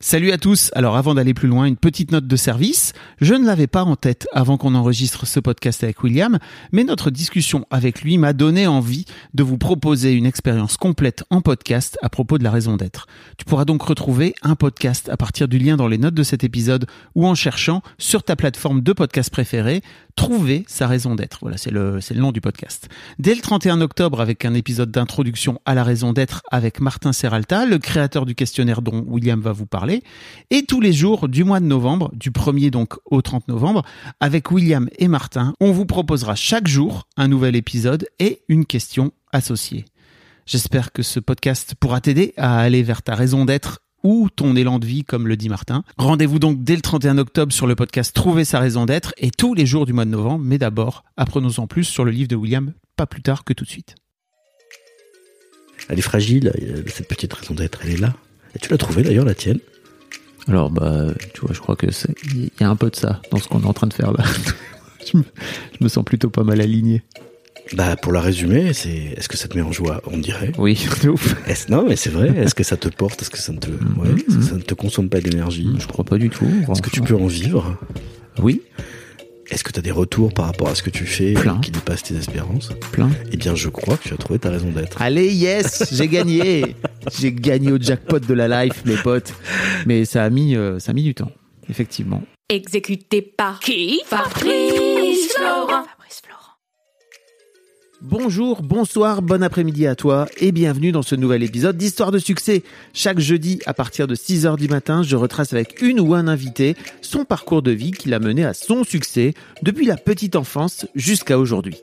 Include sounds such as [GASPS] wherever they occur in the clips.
Salut à tous. Alors avant d'aller plus loin, une petite note de service. Je ne l'avais pas en tête avant qu'on enregistre ce podcast avec William, mais notre discussion avec lui m'a donné envie de vous proposer une expérience complète en podcast à propos de la raison d'être. Tu pourras donc retrouver un podcast à partir du lien dans les notes de cet épisode ou en cherchant sur ta plateforme de podcast préférée trouver sa raison d'être. Voilà, c'est le, c'est le nom du podcast. Dès le 31 octobre, avec un épisode d'introduction à la raison d'être avec Martin Serralta, le créateur du questionnaire dont William va vous parler, et tous les jours du mois de novembre, du 1er donc au 30 novembre, avec William et Martin, on vous proposera chaque jour un nouvel épisode et une question associée. J'espère que ce podcast pourra t'aider à aller vers ta raison d'être ou ton élan de vie, comme le dit Martin. Rendez-vous donc dès le 31 octobre sur le podcast Trouver sa raison d'être et tous les jours du mois de novembre. Mais d'abord, apprenons en plus sur le livre de William, pas plus tard que tout de suite. Elle est fragile, cette petite raison d'être, elle est là. Et tu l'as trouvée d'ailleurs, la tienne? Alors, bah, tu vois, je crois que c'est, il y a un peu de ça dans ce qu'on est en train de faire là. [LAUGHS] je, me, je me sens plutôt pas mal aligné. Bah, pour la résumer, c'est est-ce que ça te met en joie? On dirait. Oui, [LAUGHS] de ouf. Est-ce- non, mais c'est vrai. Est-ce que ça te porte? Est-ce que ça ne te, ouais, que ça ne te consomme pas d'énergie? Je crois pas du tout. Est-ce que tu peux en vivre? Oui, Est-ce que tu as des retours par rapport à ce que tu fais Plein. qui dépassent tes espérances plein. Eh bien, je crois que tu as trouvé ta raison d'être. Allez, yes, j'ai gagné. j'ai gagné au jackpot de la life, mes potes. Mais ça a mis, euh, ça a mis du temps, effectivement. Exécuté par qui? Fabrice Florent. Bonjour, bonsoir, bon après-midi à toi et bienvenue dans ce nouvel épisode d'Histoire de succès. Chaque jeudi à partir de 6h du matin, je retrace avec une ou un invité son parcours de vie qui l'a mené à son succès depuis la petite enfance jusqu'à aujourd'hui.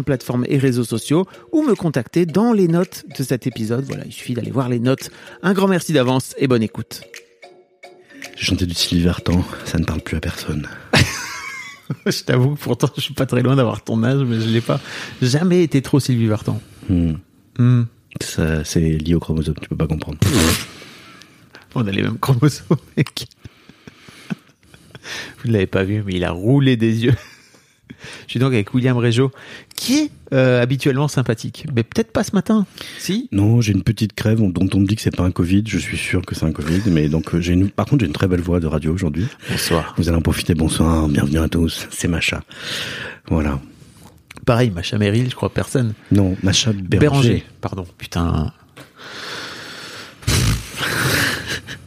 plateformes et réseaux sociaux ou me contacter dans les notes de cet épisode. Voilà, il suffit d'aller voir les notes. Un grand merci d'avance et bonne écoute. J'ai chanté du Sylvie Vartan, ça ne parle plus à personne. [LAUGHS] je t'avoue que pourtant je suis pas très loin d'avoir ton âge, mais je l'ai pas jamais été trop Sylvie Vartan. Hmm. Hmm. Ça, c'est lié au chromosome, tu peux pas comprendre. [LAUGHS] On a les mêmes chromosomes, mec. [LAUGHS] Vous ne l'avez pas vu, mais il a roulé des yeux. Je suis donc avec William Régeau, qui est euh, habituellement sympathique, mais peut-être pas ce matin. Si? Non, j'ai une petite crève dont on me dit que c'est pas un Covid. Je suis sûr que c'est un Covid, mais donc euh, j'ai une. Par contre, j'ai une très belle voix de radio aujourd'hui. Bonsoir. Vous allez en profiter. Bonsoir, bienvenue à tous. C'est Macha. Voilà. Pareil, Macha Merrill, je crois personne. Non, Macha Béranger. Béranger, pardon. Putain.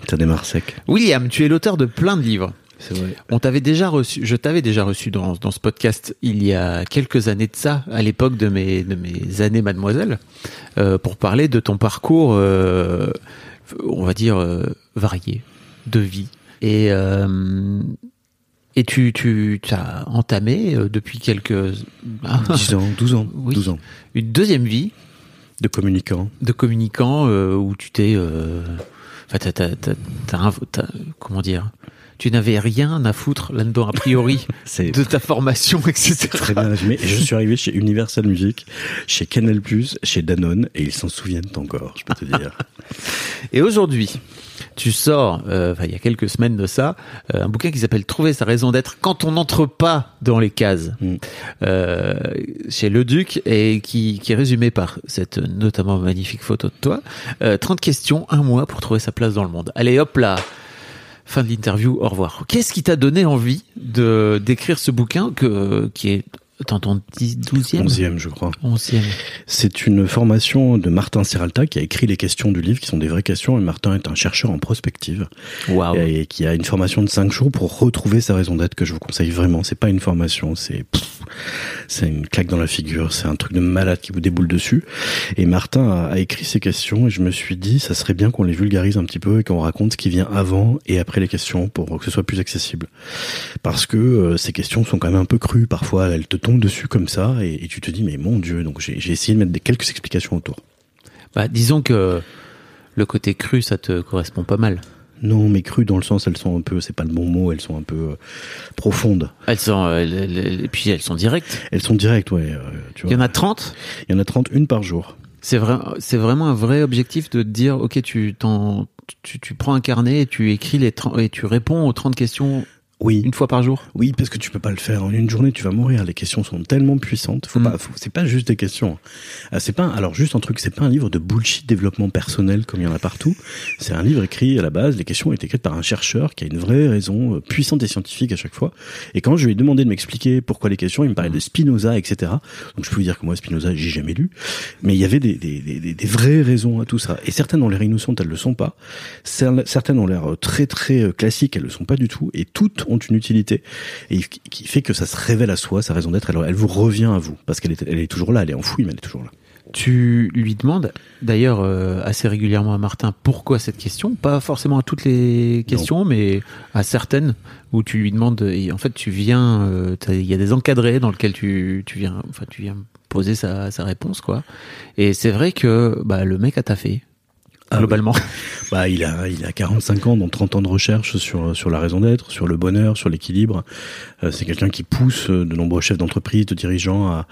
Ça démarre sec. William, tu es l'auteur de plein de livres. Vrai. On t'avait déjà reçu, je t'avais déjà reçu dans, dans ce podcast il y a quelques années de ça, à l'époque de mes, de mes années mademoiselle, euh, pour parler de ton parcours, euh, on va dire, euh, varié, de vie. Et, et tu, tu as entamé depuis quelques... 10 ans, 12 ans. Oui. 12 ans. Une deuxième vie De communicant. de communicant où tu t'es... Enfin, t'as- comment dire Tu n'avais rien à foutre là-dedans, a priori, [LAUGHS] de ta formation, etc. très bien résumé. Et je suis arrivé chez Universal Music, chez Canal+, chez Danone, et ils s'en souviennent encore, je peux te dire. [LAUGHS] Et aujourd'hui, tu sors, euh, il y a quelques semaines de ça, euh, un bouquin qui s'appelle Trouver sa raison d'être quand on n'entre pas dans les cases, Mm. euh, chez Le Duc, et qui, qui est résumé par cette notamment magnifique photo de toi. Euh, 30 questions, un mois pour trouver sa place dans le monde. Allez, hop là Fin de l'interview, au revoir. Qu'est-ce qui t'a donné envie de d'écrire ce bouquin qui est dans ton 12e Onzième, je crois. 11e. C'est une formation de Martin Serralta qui a écrit les questions du livre, qui sont des vraies questions. Et Martin est un chercheur en prospective Waouh. et qui a une formation de cinq jours pour retrouver sa raison d'être que je vous conseille vraiment. C'est pas une formation, c'est c'est une claque dans la figure, c'est un truc de malade qui vous déboule dessus. Et Martin a, a écrit ces questions et je me suis dit, ça serait bien qu'on les vulgarise un petit peu et qu'on raconte ce qui vient avant et après les questions pour que ce soit plus accessible. Parce que euh, ces questions sont quand même un peu crues parfois, elles te tombent dessus comme ça et, et tu te dis mais mon Dieu. Donc j'ai essayé de mettre des, quelques explications autour. Bah, disons que le côté cru, ça te correspond pas mal. Non, mais crues dans le sens, elles sont un peu, c'est pas le bon mot, elles sont un peu euh, profondes. Elles sont, euh, et puis elles sont directes. Elles sont directes, ouais. euh, tu Il y en a 30. Il y en a 31 par jour. C'est vrai, c'est vraiment un vrai objectif de te dire, ok, tu t'en, tu, tu prends un carnet et tu écris les 30 et tu réponds aux 30 questions Oui, une fois par jour. oui, parce que tu peux pas le faire en une journée, tu vas mourir. Les questions sont tellement puissantes. Faut Mm. pas, faut- c'est pas juste des questions. Ah, c'est pas, alors juste un truc, c'est pas un livre de bullshit développement personnel comme il y en a partout. C'est un livre écrit à la base. Les questions ont été écrites par un chercheur qui a une vraie raison euh, puissante et scientifique à chaque fois. Et quand je lui ai demandé de m'expliquer pourquoi les questions, il me parlait de Spinoza, etc. Donc je peux vous dire que moi Spinoza, j'ai jamais lu, mais il y avait des, des, des, des- vraies raisons à tout ça. Et certaines ont l'air innocentes, elles le sont pas. Cer- Certaines ont l'air euh, très très euh, classiques, elles le sont pas du tout. Et toutes ont une utilité et qui- fait que ça se révèle à soi, sa raison d'être. Elle, elle vous revient à vous parce qu'elle est, elle est toujours là, elle est enfouie, mais elle est toujours là. Tu lui demandes, d'ailleurs, euh, assez régulièrement à Martin, pourquoi cette question? Pas forcément à toutes les questions, mais à certaines où tu lui demandes. Et en fait, tu viens, euh, il y a des encadrés dans lesquels tu, tu viens, enfin, tu viens poser sa, sa réponse, quoi. Et c'est vrai que bah, le mec a taffé. Ah globalement. [LAUGHS] Bah, il a, il a 45 ans, donc 30 ans de recherche sur, sur la raison d'être, sur le bonheur, sur l'équilibre. Euh, c'est quelqu'un qui pousse euh, de nombreux chefs d'entreprise, de dirigeants, à,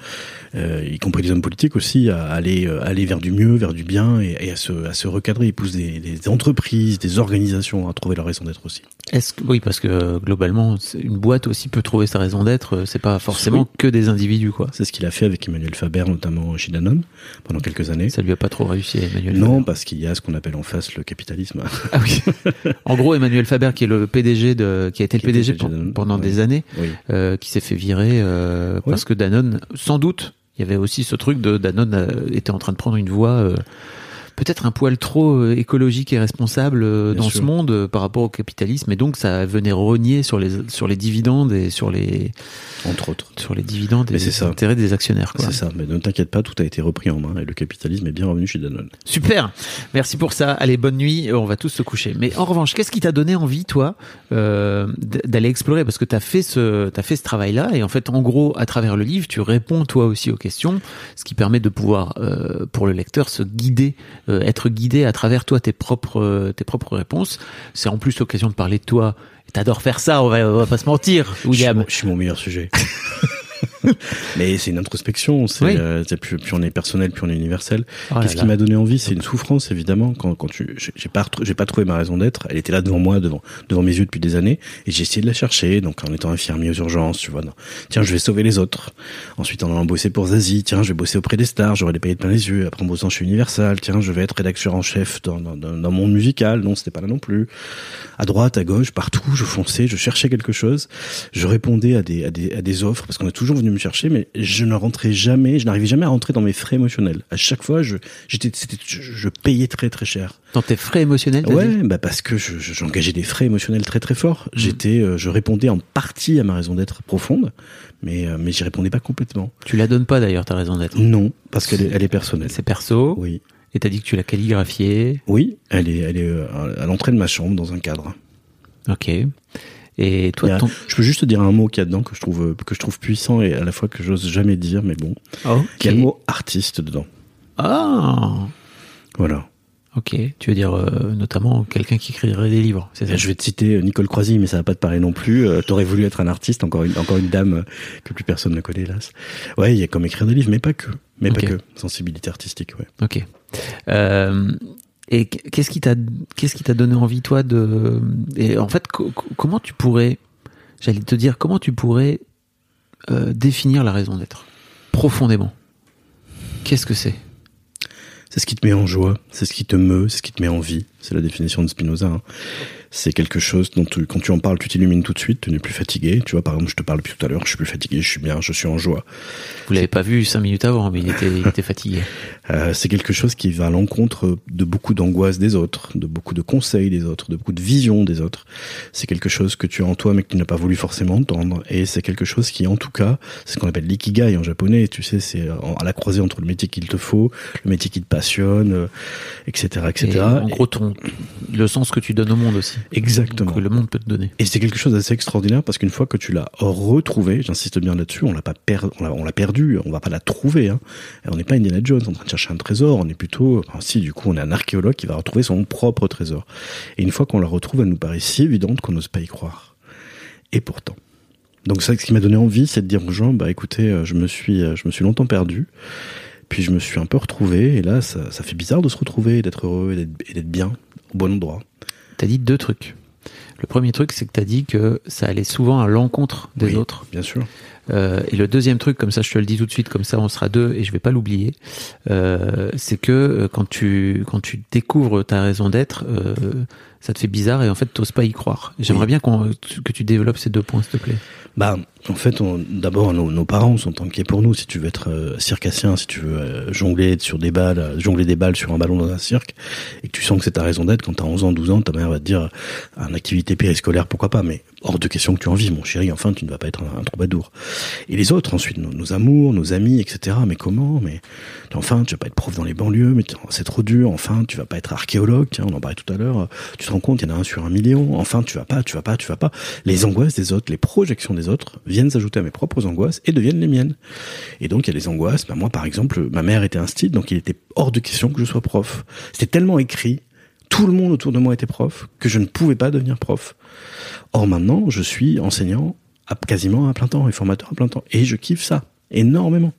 euh, y compris des hommes politiques aussi, à aller, euh, aller vers du mieux, vers du bien et, et à, se, à se recadrer. Il pousse des, des entreprises, des organisations à trouver leur raison d'être aussi. Est-ce que, oui, parce que globalement, une boîte aussi peut trouver sa raison d'être. C'est pas forcément que des individus, quoi. C'est ce qu'il a fait avec Emmanuel Faber, notamment chez Danone, pendant quelques années. Ça lui a pas trop réussi, Emmanuel. Non, Faber. parce qu'il y a ce qu'on appelle en face le capitalisme. Ah oui. [LAUGHS] en gros, Emmanuel Faber, qui est le PDG de, qui a été le Qui PDG Danone, pendant des années, oui. euh, qui s'est fait virer euh, parce que Danone, sans doute, il y avait aussi ce truc de Danone euh, était en train de prendre une voie peut-être un poil trop euh, écologique et responsable euh, dans sûr. ce monde euh, par rapport au capitalisme, et donc ça venait rogner sur les sur les dividendes et sur les Entre autres. sur les dividendes et Mais les ça. intérêts des actionnaires. Quoi. C'est ça, mais ne t'inquiète pas, tout a été repris en main et le capitalisme est bien revenu chez Danone. Super, merci pour ça. Allez, bonne nuit. On va tous se coucher. Mais en revanche, qu'est-ce qui t'a donné envie, toi, euh, d'aller explorer? Parce que t'as fait ce, t'as fait ce travail-là, et en fait, en gros, à travers le livre, tu réponds toi aussi aux questions, ce qui permet de pouvoir, euh, pour le lecteur, se guider, euh, être guidé à travers toi tes propres, euh, tes propres réponses. C'est en plus l'occasion de parler de toi. T'adores faire ça, on va, on va pas se mentir, Je suis, William. mon- je suis mon meilleur sujet. [LAUGHS] [LAUGHS] Mais c'est une introspection, c'est Oui. euh, plus, plus on est personnel, plus on est universel. Oh Qu'est-ce qui m'a donné envie? C'est une souffrance évidemment quand quand tu j'ai pas j'ai pas trouvé ma raison d'être. Elle était là devant moi, devant devant mes yeux depuis des années, et j'ai essayé de la chercher. Donc en étant infirmier aux urgences, tu vois. non. Tiens, je vais sauver les autres. Ensuite, en allant bosser pour Zazie, tiens, je vais bosser auprès des stars, j'aurai des paillettes plein les yeux. Après, en bossant chez Universal, tiens, je vais être rédacteur en chef dans dans, dans, dans mon musical. Non, c'était pas là non plus. À droite, à gauche, partout, je fonçais, je cherchais quelque chose. Je répondais à des à des à des offres parce qu'on est toujours venu me chercher, mais je ne rentrais jamais, je n'arrivais jamais à rentrer dans mes frais émotionnels. À chaque fois, je j'étais c'était je, je payais très très cher. Dans tes frais émotionnels, t'as Ouais, dit? bah parce que je- je- j'engageais des frais émotionnels très très forts. J'étais, euh, je répondais en partie à ma raison d'être profonde, mais euh, mais j'y répondais pas complètement. Tu la donnes pas d'ailleurs, ta raison d'être? Non, parce qu'elle est, elle est personnelle. C'est perso? Oui, Et t'as dit que tu l'as calligraphié. oui, elle est, elle est euh, à l'entrée de ma chambre dans un cadre. Ok. Et toi, a- ton... Je peux juste te dire un mot qu'il y a dedans que je trouve euh, que je trouve puissant et à la fois que j'ose jamais dire, mais bon, Ok. il y a le mot artiste dedans? Ah. Voilà. Ok. Tu veux dire euh, notamment quelqu'un qui écrirait des livres, c'est ça? Je vais te citer euh, Nicole Croisy, mais ça va pas te parler non plus. Euh, T'aurais voulu être un artiste, encore une, encore une dame que plus personne ne connaît, hélas. Ouais, il y a comme écrire des livres, mais pas que. Mais pas que. Sensibilité artistique, ouais. Ok. Euh, et qu'est-ce qui t'a donné envie toi de et en fait co- co- comment tu pourrais j'allais te dire comment tu pourrais euh, définir la raison d'être profondément? Qu'est-ce que c'est? C'est ce qui te met en joie, c'est ce qui te meut, c'est ce qui te met en vie, C'est la définition de Spinoza. hein. C'est quelque chose dont tu- quand tu en parles, tu t'illumines tout de suite, tu n'es plus fatigué. Tu vois, par exemple, je te parle depuis tout à l'heure, je suis plus fatigué, je suis bien, je suis en joie. Vous l'avez pas vu cinq minutes avant, mais il était, il était fatigué. [LAUGHS] Euh, c'est quelque chose qui va à l'encontre de beaucoup d'angoisses des autres, de beaucoup de conseils des autres, de beaucoup de visions des autres. C'est quelque chose que tu as en toi mais que tu n'as pas voulu forcément entendre. Et c'est quelque chose qui, en tout cas, c'est ce qu'on appelle l'ikigai en japonais. Tu sais, c'est à la croisée entre le métier qu'il te faut, le métier qui te passionne, euh, etc., etc. Et en gros, ton, le sens que tu donnes au monde aussi. Exactement. Que le monde peut te donner. Et c'est quelque chose d'assez extraordinaire parce qu'une fois que tu l'as retrouvé, j'insiste bien là-dessus, on l'a pas per- on l'a, perdu, on va pas la trouver. Hein. On n'est pas Indiana Jones en train de chercher un trésor, on est plutôt, enfin, si du coup on est un archéologue qui va retrouver son propre trésor. Et une fois qu'on la retrouve, elle nous paraît si évidente qu'on n'ose pas y croire. Et pourtant. Donc ça, ce qui m'a donné envie, c'est de dire aux gens, bah écoutez, euh, je me suis, euh, je me suis longtemps perdu. Puis je me suis un peu retrouvé, et là, ça, ça fait bizarre de se retrouver, et d'être heureux, et d'être, bien, au bon endroit. T'as dit deux trucs. Le premier truc, c'est que t'as dit que ça allait souvent à l'encontre des Oui. autres. Bien sûr. Euh, et le deuxième truc, comme ça je te le dis tout de suite, comme ça on sera deux et je vais pas l'oublier, euh, c'est que euh, quand tu quand tu découvres ta raison d'être, euh, ça te fait bizarre et en fait t'oses pas y croire. J'aimerais Oui. bien que tu développes ces deux points, s'il te plaît. Bah, en fait, d'abord, nos, nos parents sont inquiets pour nous. Si tu veux être euh, circassien, si tu veux euh, jongler sur des balles, euh, jongler des balles sur un ballon dans un cirque, et que tu sens que c'est ta raison d'être, quand t'as 11 ans, 12 ans, ta mère va te dire, euh, une activité périscolaire, pourquoi pas, mais hors de question que tu en vives, mon chéri, enfin, tu ne vas pas être un, un troubadour. Et les autres, ensuite, nos, nos amours, nos amis, etc. Mais comment Mais enfin, tu vas pas être prof dans les banlieues, mais c'est trop dur. Enfin, tu vas pas être archéologue, tiens, on en parlait tout à l'heure. Tu te rends compte, il y en a un sur un million. Enfin, tu vas pas, tu vas pas, tu vas pas. Les angoisses des autres, les projections des autres viennent s'ajouter à mes propres angoisses et deviennent les miennes. Et donc, il y a des angoisses. Ben, moi, par exemple, ma mère était instite, donc il était hors de question que je sois prof. C'était tellement écrit, tout le monde autour de moi était prof, que je ne pouvais pas devenir prof. Or, maintenant, je suis enseignant à quasiment à plein temps et formateur à plein temps. Et je kiffe ça énormément.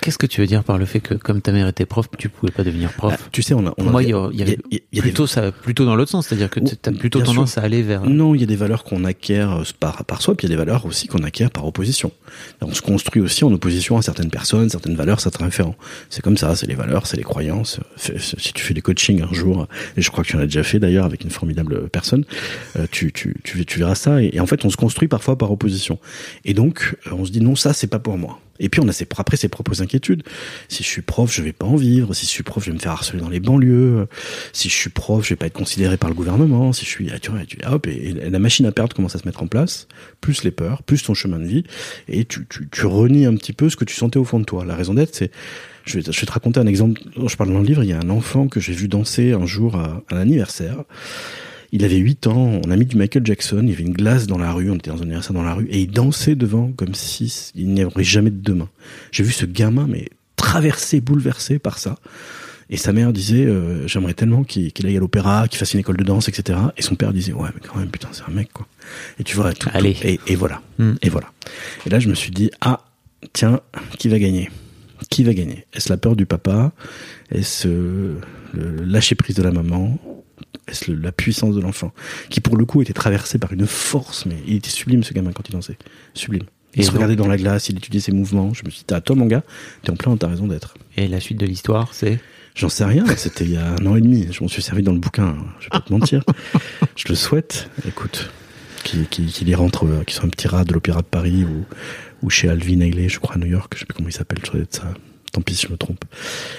Qu'est-ce que tu veux dire par le fait que comme ta mère était prof, tu pouvais pas devenir prof Ah, tu sais, on a, on Pour a- moi, il y, a- il y avait il y a- il y a des- plutôt ça, plutôt dans l'autre sens, c'est-à-dire que tu as plutôt tendance à aller vers. Non, il y a des valeurs qu'on acquiert euh, par, par soi, puis il y a des valeurs aussi qu'on acquiert par opposition. On se construit aussi en opposition à certaines personnes, certaines valeurs, certains référents. C'est comme ça, c'est les valeurs, c'est les croyances. Si tu fais des coachings un jour, et je crois que tu en as déjà fait d'ailleurs avec une formidable personne, euh, tu, tu, tu, tu verras ça. Et, et en fait, on se construit parfois par opposition. Et donc, euh, on se dit non, ça, c'est pas pour moi. Et puis on a ses, après ses propres inquiétudes. Si je suis prof, je vais pas en vivre. Si je suis prof, je vais me faire harceler dans les banlieues. Si je suis prof, je vais pas être considéré par le gouvernement. Si je suis, ah, tu vois, tu- hop, et, la machine à perdre commence à se mettre en place. Plus les peurs, plus ton chemin de vie, et tu, tu, tu renies un petit peu ce que tu sentais au fond de toi. La raison d'être, c'est, je vais, je vais te raconter un exemple. Je parle dans le livre. Il y a un enfant que j'ai vu danser un jour à un anniversaire. Il avait 8 ans, on a mis du Michael Jackson, il y avait une glace dans la rue, on était dans un anniversaire dans la rue, et il dansait devant comme si il n'y aurait jamais de demain. J'ai vu ce gamin, mais traversé, bouleversé par ça. Et sa mère disait, euh, j'aimerais tellement qu'il aille à l'opéra, qu'il fasse une école de danse, etc. Et son père disait, ouais, mais quand même, putain, c'est un mec, quoi. Et tu vois, tout, Allez. tout- et, et voilà. Hmm. Et voilà. Et là, je me suis dit, ah, tiens, qui va gagner? Qui va gagner? Est-ce la peur du papa? Est-ce euh, le lâcher prise de la maman? La puissance de l'enfant Qui, pour le coup, était traversé par une force, mais il était sublime, ce gamin, quand il dansait. Sublime. Il Et se donc- regardait dans la glace, il étudiait ses mouvements. Je me suis dit, à toi, mon gars, t'es en plein dans ta raison d'être. Et la suite de l'histoire, c'est? J'en sais rien, c'était il y a un an et demi. Je m'en suis servi dans le bouquin, je vais pas te mentir. Je le souhaite, écoute, qu'il qu'il- qu'il y rentre, euh, qu'il soit un petit rat de l'Opéra de Paris ou, ou chez Alvin Ailey, je crois, à New York, je sais plus comment il s'appelle, je ça. Tant pis si je me trompe.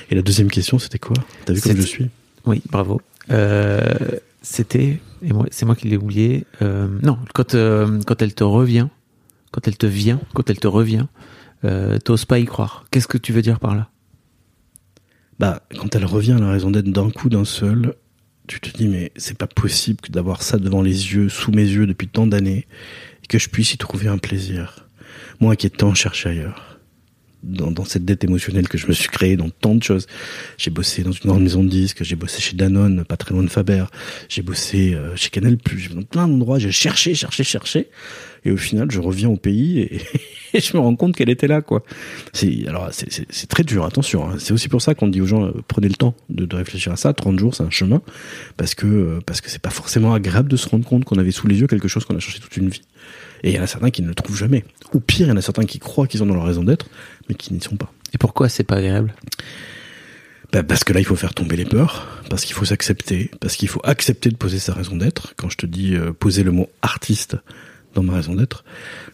Et la deuxième question, c'était quoi? T'as vu comme je suis? Oui, bravo. Euh, c'était, et moi, c'est moi qui l'ai oublié. Euh, non, quand euh, quand elle te revient, quand elle te vient, quand elle te revient, t'oses pas y croire. Qu'est-ce que tu veux dire par là? Bah, quand elle revient la raison d'être d'un coup, d'un seul, tu te dis, mais c'est pas possible que d'avoir ça devant les yeux, sous mes yeux depuis tant d'années, et que je puisse y trouver un plaisir. Moi qui ai tant cherché ailleurs. Dans, dans cette dette émotionnelle que je me suis créée dans tant de choses. J'ai bossé dans une grande maison de disques, j'ai bossé chez Danone, pas très loin de Faber, j'ai bossé euh, chez Canal+, j'ai dans plein d'endroits, j'ai cherché, cherché, cherché, et au final, je reviens au pays et, [LAUGHS] et je me rends compte qu'elle était là, quoi. C'est alors c'est- très dur, attention. hein. C'est aussi pour ça qu'on dit aux gens euh, prenez le temps de, de réfléchir à ça. 30 jours, c'est un chemin parce que euh, parce que c'est pas forcément agréable de se rendre compte qu'on avait sous les yeux quelque chose qu'on a cherché toute une vie. Et il y en a certains qui ne le trouvent jamais. Ou pire, il y en a certains qui croient qu'ils ont dans leur raison d'être, mais qui n'y sont pas. Et pourquoi c'est pas agréable? Bah, parce que là, il faut faire tomber les peurs, parce qu'il faut s'accepter, parce qu'il faut accepter de poser sa raison d'être. Quand je te dis euh, poser le mot artiste dans ma raison d'être,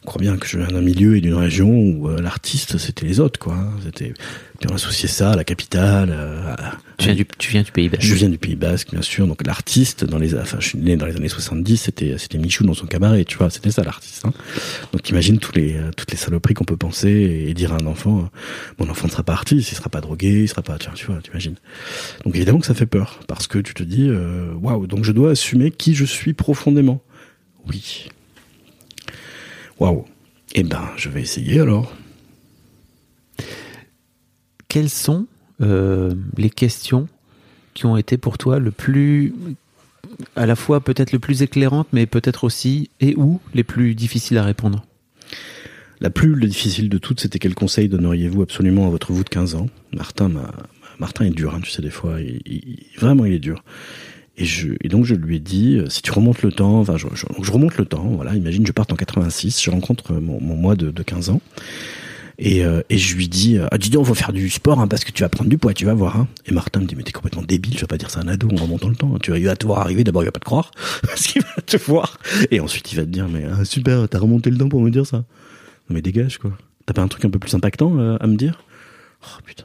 je crois bien que je viens d'un milieu et d'une région où euh, l'artiste, c'était les autres, quoi. C'était, puis on associait ça à la capitale. euh, à- Tu viens du, tu viens du Pays Basque. je viens du Pays Basque, bien sûr. Donc l'artiste, dans les, enfin, je suis né dans les années 70, c'était, c'était Michou dans son cabaret, tu vois. C'était ça l'artiste. Hein. Donc imagine tous les, euh, toutes les saloperies qu'on peut penser et dire à un enfant, euh, mon enfant ne sera pas artiste, il sera pas drogué, il sera pas, tiens, tu vois, tu imagines. Donc évidemment que ça fait peur parce que tu te dis, euh, waouh, donc je dois assumer qui je suis profondément. Oui. Waouh. Eh ben, je vais essayer alors. Quelles sont euh, les questions qui ont été pour toi le plus, à la fois peut-être le plus éclairantes, mais peut-être aussi et ou les plus difficiles à répondre? La plus difficile de toutes, c'était quel conseil donneriez-vous absolument à votre vous de 15 ans? Martin, m'a- Martin est dur, hein, tu sais, des fois. il- il- vraiment, il est dur. Et, je, et donc, je lui ai dit, euh, si tu remontes le temps, enfin, je, je- je remonte le temps, voilà, imagine, je parte en 86, je rencontre euh, mon, mon moi de, de 15 ans. Et, euh, et je lui dis, euh, ah, dis on va faire du sport, hein, parce que tu vas prendre du poids, tu vas voir. Hein. Et Martin me dit, mais t'es complètement débile, je vais pas dire ça à un ado en remontant le temps. Tu vas, il va te voir arriver, d'abord, il va pas te croire, [LAUGHS] parce qu'il va te voir. Et ensuite, il va te dire, mais ah, super, t'as remonté le temps pour me dire ça. Mais dégage quoi. T'as pas un truc un peu plus impactant euh, à me dire? Oh putain.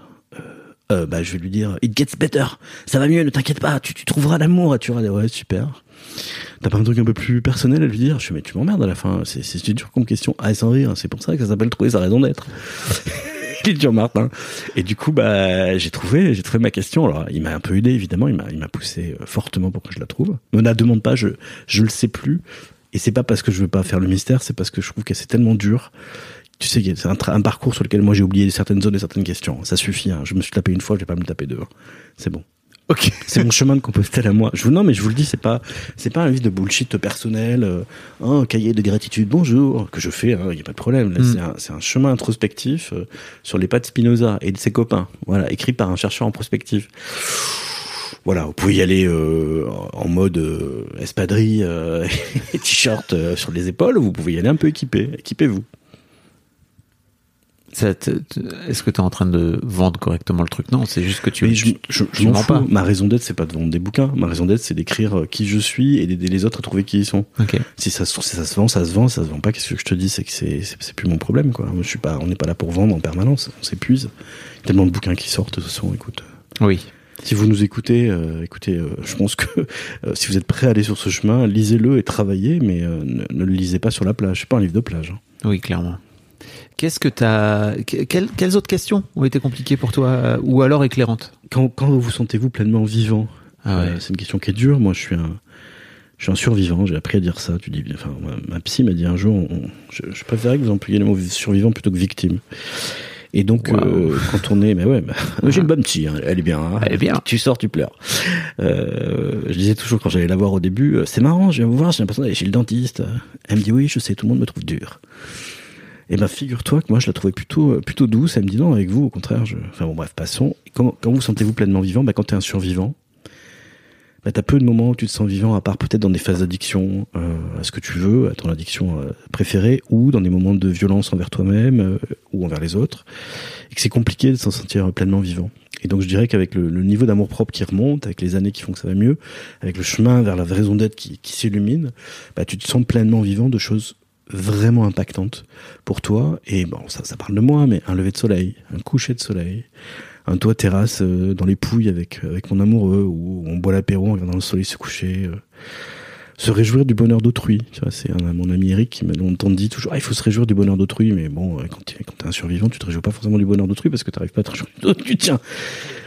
Euh, bah je vais lui dire It gets better. Ça va mieux, ne t'inquiète pas, tu, trouveras l'amour. Et tu vas ouais super. T'as pas un truc un peu plus personnel à lui dire? Je fais mais tu m'emmerdes à la fin. C'est dur comme question. Ah sans rire. C'est pour ça que ça s'appelle trouver sa raison d'être. [LAUGHS] Dur Martin? Et du coup bah j'ai trouvé j'ai trouvé ma question. Alors il m'a un peu aidé évidemment. Il m'a il m'a poussé euh, fortement pour que je la trouve. Me la demande pas. Je je le sais plus. Et c'est pas parce que je veux pas faire le mystère, c'est parce que je trouve que c'est tellement dur. Tu sais, c'est un, un parcours sur lequel moi j'ai oublié certaines zones et certaines questions. Ça suffit. Hein. Je me suis tapé une fois, je vais pas me taper deux. hein. C'est bon. Ok. [LAUGHS] C'est mon chemin de Compostelle à moi. Je vous non, mais je vous le dis, c'est pas c'est pas un livre de bullshit personnel. Euh, un cahier de gratitude, bonjour, que je fais. Il y a pas de problème. Là, Mm. C'est un chemin introspectif euh, sur les pas de Spinoza et de ses copains. Voilà, écrit par un chercheur en prospective. Voilà, vous pouvez y aller euh, en mode euh, espadrille euh, [LAUGHS] et t-shirt euh, sur les épaules. ou Vous pouvez y aller un peu équipé. Équipez-vous. Est-ce que tu es en train de vendre correctement le truc? Non, c'est juste que tu. Mais je, je, je m'en fous. Ma raison d'être, c'est pas de vendre des bouquins. Ma raison d'être, c'est d'écrire euh, qui je suis et d'aider les autres à trouver qui ils sont. Si ça, se- si ça se vend, ça se vend. Si ça se vend pas, qu'est-ce que je te dis? C'est que c'est, plus mon problème, quoi. Moi, je suis pas, on n'est pas là pour vendre en permanence. On s'épuise. Il y a tellement de bouquins qui sortent. De toute façon, écoute. Oui. Si vous nous écoutez, euh, écoutez, euh, je pense que [LAUGHS] euh, si vous êtes prêt à aller sur ce chemin, lisez-le et travaillez, mais euh, ne, ne le lisez pas sur la plage. C'est pas un livre de plage. hein. Oui, clairement. Qu'est-ce que t'as. que- Quelles, quelles autres questions ont été compliquées pour toi euh, ou alors éclairantes? Quand, quand vous sentez-vous pleinement vivant? Ah ouais. Euh, c'est une question qui est dure. Moi, je suis un, je suis un survivant. J'ai appris à dire ça. Tu dis, enfin, ma, psy m'a dit un jour, on- je, je préférais que vous employiez le mot survivant plutôt que victime. Et donc, euh, quand on est, mais ouais, bah, [LAUGHS] j'ai une bonne psy. hein, elle est bien. hein. Elle est bien. Tu sors, tu pleures. Euh, je disais toujours quand j'allais la voir au début, c'est marrant, je viens vous voir, j'ai l'impression d'aller chez le dentiste. Elle me dit oui, je sais, tout le monde me trouve dur. Et ben figure-toi que moi je la trouvais plutôt euh, plutôt douce. Elle me dit non avec vous au contraire. Je... Enfin bon bref passons. Quand, quand vous sentez-vous pleinement vivant, bah, quand t'es un survivant, bah, t'as peu de moments où tu te sens vivant à part peut-être dans des phases d'addiction euh, à ce que tu veux, à ton addiction euh, préférée, ou dans des moments de violence envers toi-même euh, ou envers les autres, et que c'est compliqué de s'en sentir pleinement vivant. Et donc je dirais qu'avec le, le niveau d'amour propre qui remonte, avec les années qui font que ça va mieux, avec le chemin vers la raison d'être qui, qui s'illumine, bah, tu te sens pleinement vivant de choses vraiment impactantes pour toi. Et bon, ça, ça parle de moi, mais un lever de soleil, un coucher de soleil, un toit terrasse euh, dans les pouilles avec avec mon amoureux, où on boit l'apéro en regardant le soleil se coucher. euh, se réjouir du bonheur d'autrui. Tu vois, c'est mon ami Eric qui m'a longtemps dit toujours, ah, il faut se réjouir du bonheur d'autrui, mais bon, euh, quand tu es, un survivant, tu te réjouis pas forcément du bonheur d'autrui parce que t'arrives pas à te réjouir [LAUGHS] du tien.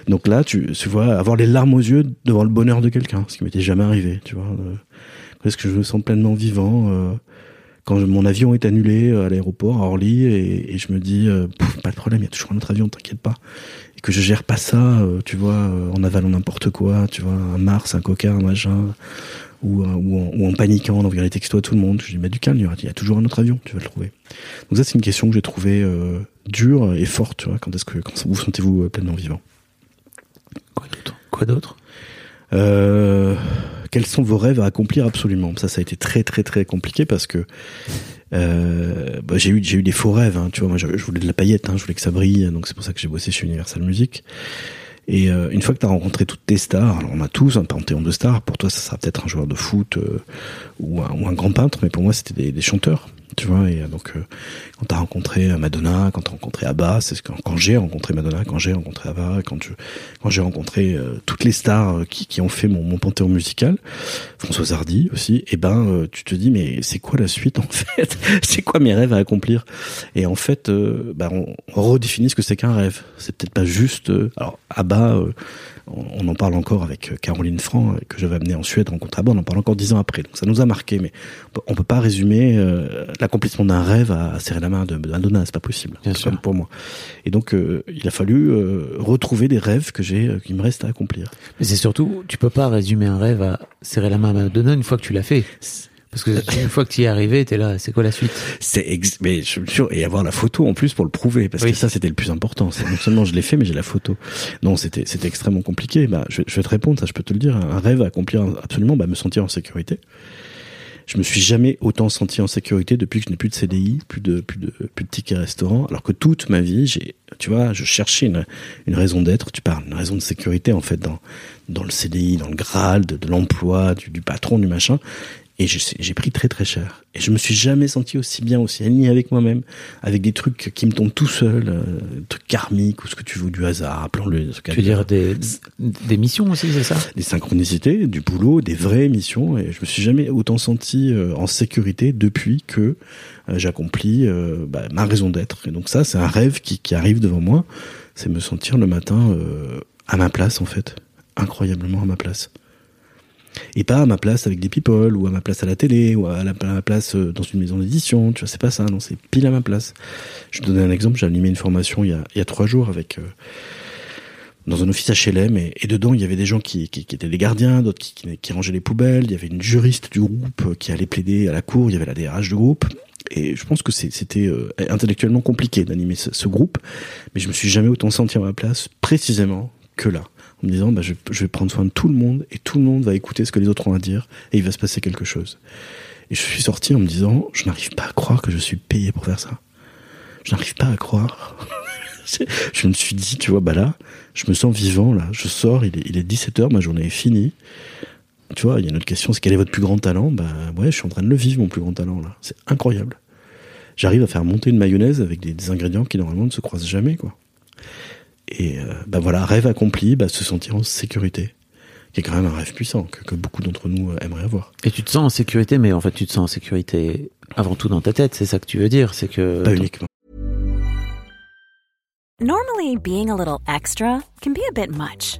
Donc là, tu, tu vois, avoir les larmes aux yeux devant le bonheur de quelqu'un, ce qui m'était jamais arrivé, tu vois. euh, Est-ce que je me sens pleinement vivant euh, quand mon avion est annulé euh, à l'aéroport à Orly et, et je me dis, euh, pas de problème, il y a toujours un autre avion, t'inquiète pas. Et que je gère pas ça, euh, tu vois, en avalant n'importe quoi, tu vois, un Mars, un Coca, un machin ou, ou, en, ou en paniquant, en envoyant des textos à tout le monde. Je dis, mais du calme, il y a toujours un autre avion, tu vas le trouver. Donc ça, c'est une question que j'ai trouvée euh, dure et forte, tu vois, quand est-ce que, quand vous sentez-vous pleinement vivant? Quoi d'autre? Quoi d'autre? Euh, Quels sont vos rêves à accomplir absolument Ça, ça a été très très très compliqué parce que euh, bah, j'ai eu j'ai eu des faux rêves. Hein, tu vois, moi, je, voulais de la paillette, hein, je voulais que ça brille, donc c'est pour ça que j'ai bossé chez Universal Music. Et euh, une fois que tu as rencontré toutes tes stars, alors on a tous un panthéon de stars, pour toi ça sera peut-être un joueur de foot euh, ou, un, ou, un, grand peintre, mais pour moi c'était des, des, chanteurs tu vois et donc euh, quand t'as rencontré Madonna quand t'as rencontré Abba c'est ce que quand j'ai rencontré Madonna quand j'ai rencontré Abba quand quand j'ai rencontré euh, toutes les stars euh, qui, qui ont fait mon, mon panthéon musical François Hardy aussi et eh ben euh, tu te dis mais c'est quoi la suite [LAUGHS] en fait? C'est quoi mes rêves à accomplir? Et en fait on, on, redéfinit ce que c'est qu'un rêve. C'est peut-être pas juste alors Abba on, en parle encore avec euh, Caroline Franc, euh, que j'avais amené en Suède, rencontre à bord, on en parle encore dix ans après. Donc ça nous a marqué, mais on peut pas résumer euh, l'accomplissement d'un rêve à, serrer la main de, Madonna, c'est pas possible. Bien sûr. pour moi. Et donc il a fallu retrouver des rêves que j'ai, qui me restent à accomplir. Mais c'est surtout, tu peux pas résumer un rêve à serrer la main à Madonna une fois que tu l'as fait. Parce que une fois que tu y es arrivé, t'es là. C'est quoi la suite? C'est ex... mais je suis sûr et avoir la photo en plus pour le prouver parce que ça c'était le plus important. C'est non seulement je l'ai fait, mais j'ai la photo. Non, c'était c'était extrêmement compliqué. Bah, je, je, vais te répondre, ça je peux te le dire. Un rêve à accomplir absolument, bah, me sentir en sécurité. Je me suis jamais autant senti en sécurité depuis que je n'ai plus de CDI, plus de plus de plus de tickets restaurant. Alors que toute ma vie, j'ai, tu vois, je cherchais une une raison d'être. Tu parles, une raison de sécurité en fait dans dans le CDI, dans le Graal, de, de l'emploi, du, du patron, du machin. Et j'ai pris très très cher. Et je me suis jamais senti aussi bien, aussi aligné avec moi-même, avec des trucs qui me tombent tout seul, euh, trucs karmiques ou ce que tu veux, du hasard, appelons-le. Tu veux dire des, des missions aussi, c'est ça? Des synchronicités, du boulot, des vraies missions. Et je me suis jamais autant senti euh, en sécurité depuis que euh, j'accomplis euh, bah, ma raison d'être. Et donc ça, c'est un rêve qui, qui, arrive devant moi, c'est me sentir le matin à ma place en fait, incroyablement à ma place et pas à ma place avec des people ou à ma place à la télé ou à, la, ma place euh, dans une maison d'édition tu vois c'est pas ça non c'est pile à ma place. Je te donner un exemple j'ai animé une formation il y a, trois jours avec euh, dans un office HLM et, et, dedans il y avait des gens qui, qui, étaient des gardiens d'autres qui, rangeaient les poubelles il y avait une juriste du groupe euh, qui allait plaider à la cour il y avait la DRH du groupe et je pense que c'était intellectuellement compliqué d'animer ce, ce, groupe mais je me suis jamais autant senti à ma place précisément que là en me disant bah, je, vais prendre soin de tout le monde et tout le monde va écouter ce que les autres ont à dire et il va se passer quelque chose. Et je suis sorti en me disant je n'arrive pas à croire que je suis payé pour faire ça. Je n'arrive pas à croire. [LAUGHS] je me suis dit, tu vois, bah là, je me sens vivant, là. Je sors, il est, il est 17h, ma journée est finie. Tu vois, il y a une autre question, c'est quel est votre plus grand talent? Bah ouais, je suis en train de le vivre, mon plus grand talent, là. C'est incroyable. J'arrive à faire monter une mayonnaise avec des, des ingrédients qui normalement ne se croisent jamais, quoi. Et euh, bah voilà, rêve accompli, bah, se sentir en sécurité, qui est quand même un rêve puissant que, que beaucoup d'entre nous euh, aimeraient avoir. Et tu te sens en sécurité, mais en fait tu te sens en sécurité avant tout dans ta tête, c'est ça que tu veux dire, c'est que pas uniquement. Normally, being a little extra can be a bit much,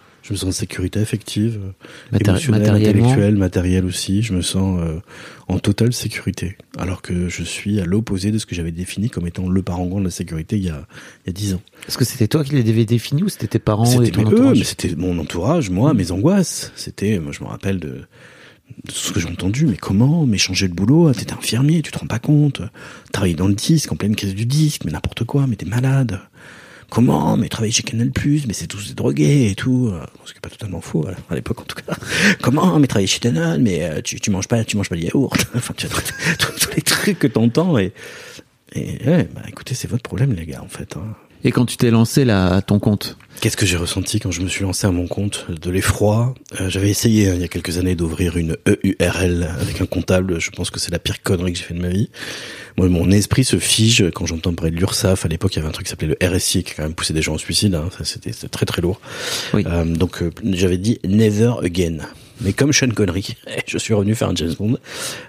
Je me sens en sécurité affective, Matéri émotionnelle, intellectuelle, matérielle aussi. Je me sens euh, en totale sécurité. Alors que je suis à l'opposé de ce que j'avais défini comme étant le parent grand de la sécurité il y a, il y a 10 ans. Est-ce que c'était toi qui les avais définis ou c'était tes parents et ton eux, mais c'était mon entourage, moi, mmh. mes angoisses. C'était, moi, je me rappelle de, de ce que j'ai entendu. Mais comment Mais changer de boulot T'étais infirmier, tu te rends pas compte Travailler dans le disque, en pleine crise du disque, mais n'importe quoi, mais t'es malade comment mais travailler chez Canal mais c'est tous des drogués et tout ce qui est pas totalement faux à l'époque en tout cas comment mais travailler chez Danone mais tu, tu manges pas tu manges pas de yaourt [LAUGHS] enfin tu tous les trucs que t'entends et et ouais, bah écoutez c'est votre problème les gars en fait hein. Et quand tu t'es lancé là à ton compte Qu'est-ce que j'ai ressenti quand je me suis lancé à mon compte De l'effroi? Euh, J'avais essayé hein, il y a quelques années d'ouvrir une EURL avec un comptable. Je pense que c'est la pire connerie que j'ai fait de ma vie. Moi, mon esprit se fige quand j'entends parler de l'URSSAF. À l'époque, il y avait un truc qui s'appelait le RSI qui a quand même poussé des gens au suicide. Hein. C'était très très lourd. Oui. Euh, donc euh, j'avais dit never again. Mais comme Sean Connery, [LAUGHS] je suis revenu faire un James Bond.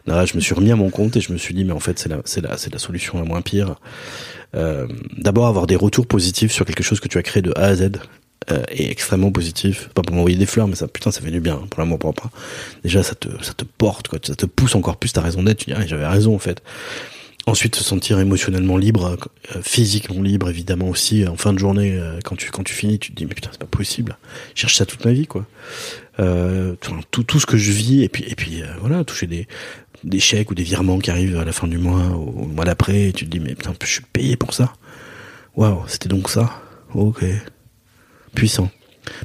Là, je me suis remis à mon compte et je me suis dit mais en fait c'est la c'est la c'est la solution la moins pire. Euh, D'abord avoir des retours positifs sur quelque chose que tu as créé de A à Z euh, est extrêmement positif. Pas pour m'envoyer des fleurs, mais ça putain ça fait du bien hein, pour l'amour propre. Déjà ça te ça te porte quoi, ça te pousse encore plus ta raison d'être. Tu dis ah, j'avais raison en fait. Ensuite, se sentir émotionnellement libre, euh, physiquement libre, évidemment aussi. En fin de journée, euh, quand tu quand tu finis, tu te dis mais putain, c'est pas possible. Je cherche ça toute ma vie, quoi. Euh, tout, tout ce que je vis et puis et puis voilà, toucher des des chèques ou des virements qui arrivent à la fin du mois ou au mois d'après, et tu te dis mais putain, je suis payé pour ça. Waouh, c'était donc ça. Ok, puissant.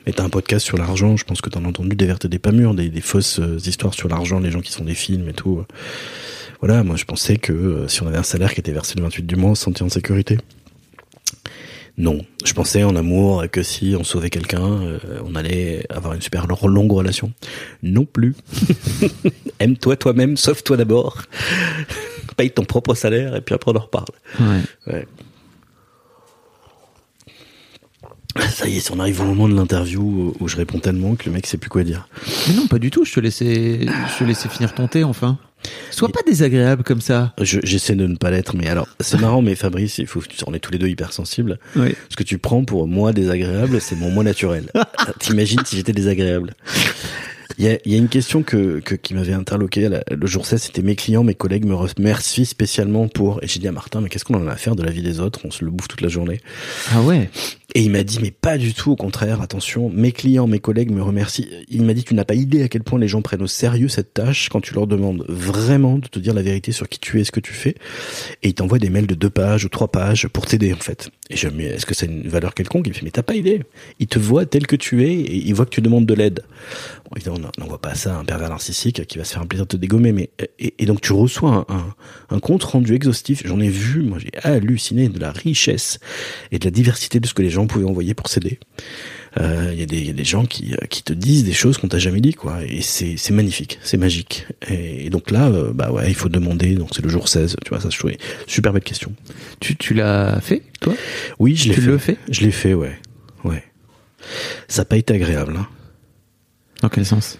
Mais t'as un podcast sur l'argent, je pense que t'en as entendu des vertes et des pas mûres, des, fausses euh, histoires sur l'argent, les gens qui font des films et tout. Voilà, moi je pensais que euh, si on avait un salaire qui était versé le 28 du mois, on se sentait en sécurité. Non, je pensais en amour que si on sauvait quelqu'un, euh, on allait avoir une super longue relation. Non plus. [LAUGHS] Aime-toi toi-même, sauve-toi d'abord. [LAUGHS] Paye ton propre salaire et puis après on en reparle. Ouais. Ouais. Ça y est, on arrive au moment de l'interview où- je réponds tellement que le mec sait plus quoi dire. Mais non, pas du tout. Je te laissais, je te laissais finir ton thé, enfin. Sois pas désagréable comme ça. Je- J'essaie de ne pas l'être, mais alors c'est marrant, mais Fabrice, il faut, on est tous les deux hypersensibles. Oui. Ce que tu prends pour moi désagréable, c'est mon moi naturel. [LAUGHS] T'imagines si j'étais désagréable il y, a, y a une question que, que qui m'avait interloqué la- le jour 16, c'était mes clients, mes collègues me remercient spécialement pour. Et j'ai dit à Martin, mais qu'est-ce qu'on en a à faire de la vie des autres? On se le bouffe toute la journée. Ah ouais. Et il m'a dit, mais pas du tout, au contraire, attention, mes clients, mes collègues me remercient. Il m'a dit, tu n'as pas idée à quel point les gens prennent au sérieux cette tâche quand tu leur demandes vraiment de te dire la vérité sur qui tu es ce que tu fais. Et ils t'envoient des mails de deux pages ou trois pages pour t'aider, en fait. Et je me est-ce que c'est une valeur quelconque? Il me fait, mais t'as pas idée. Ils te voient tel que tu es et ils voient que tu demandes de l'aide. Bon, évidemment, on n'envoie pas ça à un pervers narcissique qui va se faire un plaisir de te dégommer, mais, et, donc tu reçois un, un compte rendu exhaustif. J'en ai vu, moi j'ai halluciné de la richesse et de la diversité de ce que les gens pouvaient envoyer pour s'aider. Euh, Il y, a des- il y a des gens qui, euh, qui te disent des choses qu'on t'a jamais dit, quoi. Et c'est c'est magnifique, c'est magique. Et, et donc là, euh, bah ouais, il faut demander. Donc c'est le jour 16, tu vois, ça je trouvais super belle question. Tu, tu l'as fait, toi? Oui, je l'ai Tu fait. le fais? Je l'ai fait, ouais. Ouais. Ça n'a pas été agréable, hein. Dans quel sens?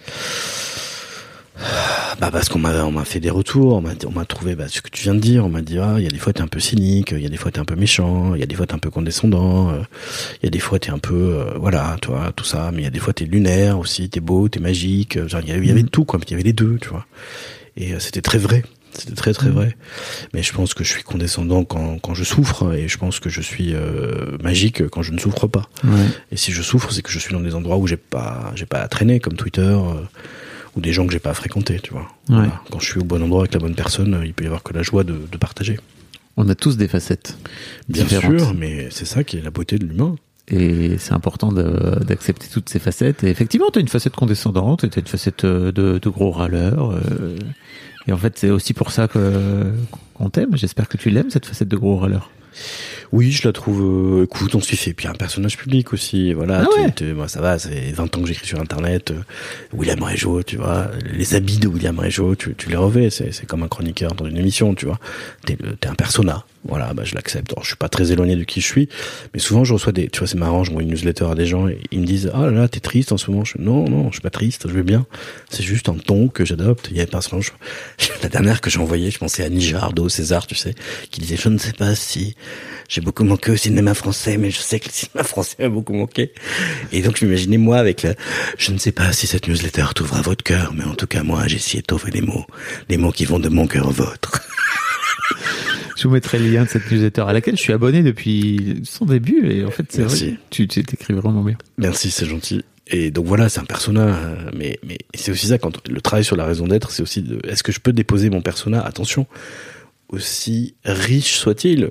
[SIGHS] Bah parce qu'on m'a on m'a fait des retours, on m'a on m'a trouvé bah, ce que tu viens de dire, on m'a dit ah il y a des fois t'es un peu cynique, il y a des fois t'es un peu méchant, il y a des fois t'es un peu condescendant, euh, il y a des fois t'es un peu euh, voilà toi tout ça, mais il y a des fois t'es lunaire aussi, t'es beau, t'es magique, euh, genre il y avait, avait tout quoi, il y avait les deux tu vois, et euh, c'était très vrai, c'était très très vrai, mais je pense que je suis condescendant quand quand je souffre et je pense que je suis euh, magique quand je ne souffre pas, Ouais. et si je souffre c'est que je suis dans des endroits où j'ai pas j'ai pas à traîner comme Twitter. euh, ou des gens que j'ai pas à fréquenter, tu vois. Voilà. Quand je suis au bon endroit avec la bonne personne, euh, il peut y avoir que la joie de, de partager. On a tous des facettes. Bien différentes. sûr, mais c'est ça qui est la beauté de l'humain. Et c'est important d'accepter toutes ces facettes. Et effectivement, tu as une facette condescendante, tu as une facette euh, de, de gros râleur. euh, et en fait, c'est aussi pour ça qu'on t'aime. J'espère que tu l'aimes, cette facette de gros râleur. Oui, je la trouve. euh, écoute, on s'y fait. Puis un personnage public aussi. Voilà. Ah tu- ouais. tu- moi, ça va. Fait 20 ans que j'écris sur Internet. euh, William Régeau, tu vois. Les habits de William Régeau, tu, tu les revais. C'est, c'est comme un chroniqueur dans une émission, tu vois. T'es un persona. Voilà, bah, je l'accepte. Alors, je suis pas très éloigné de qui je suis, mais souvent je reçois des, tu vois, c'est marrant, je une newsletter à des gens et ils me disent, ah là là, t'es triste en ce moment. Je non, non, je suis pas triste, je vais bien. C'est juste un ton que j'adopte. Il y a par exemple, je- [LAUGHS] la dernière que j'ai envoyée, je pensais à Nijardo, César, tu sais, qui disait, je ne sais pas si j'ai beaucoup manqué au cinéma français, mais je sais que le cinéma français a beaucoup manqué. Et donc, je m'imaginais moi avec la, je ne sais pas si cette newsletter t'ouvre à votre cœur, mais en tout cas, moi, j'ai essayé de trouver des mots, des mots qui vont de mon cœur au vôtre. [LAUGHS] Je vous mettrai le lien de cette newsletter à laquelle je suis abonné depuis son début. Et en fait, c'est vrai. Tu t'écris vraiment bien. Merci, c'est gentil. Et donc voilà, c'est un persona, euh, mais mais c'est aussi ça quand le travail sur la raison d'être, c'est aussi de, est-ce que je peux déposer mon persona? Attention, aussi riche soit-il, euh,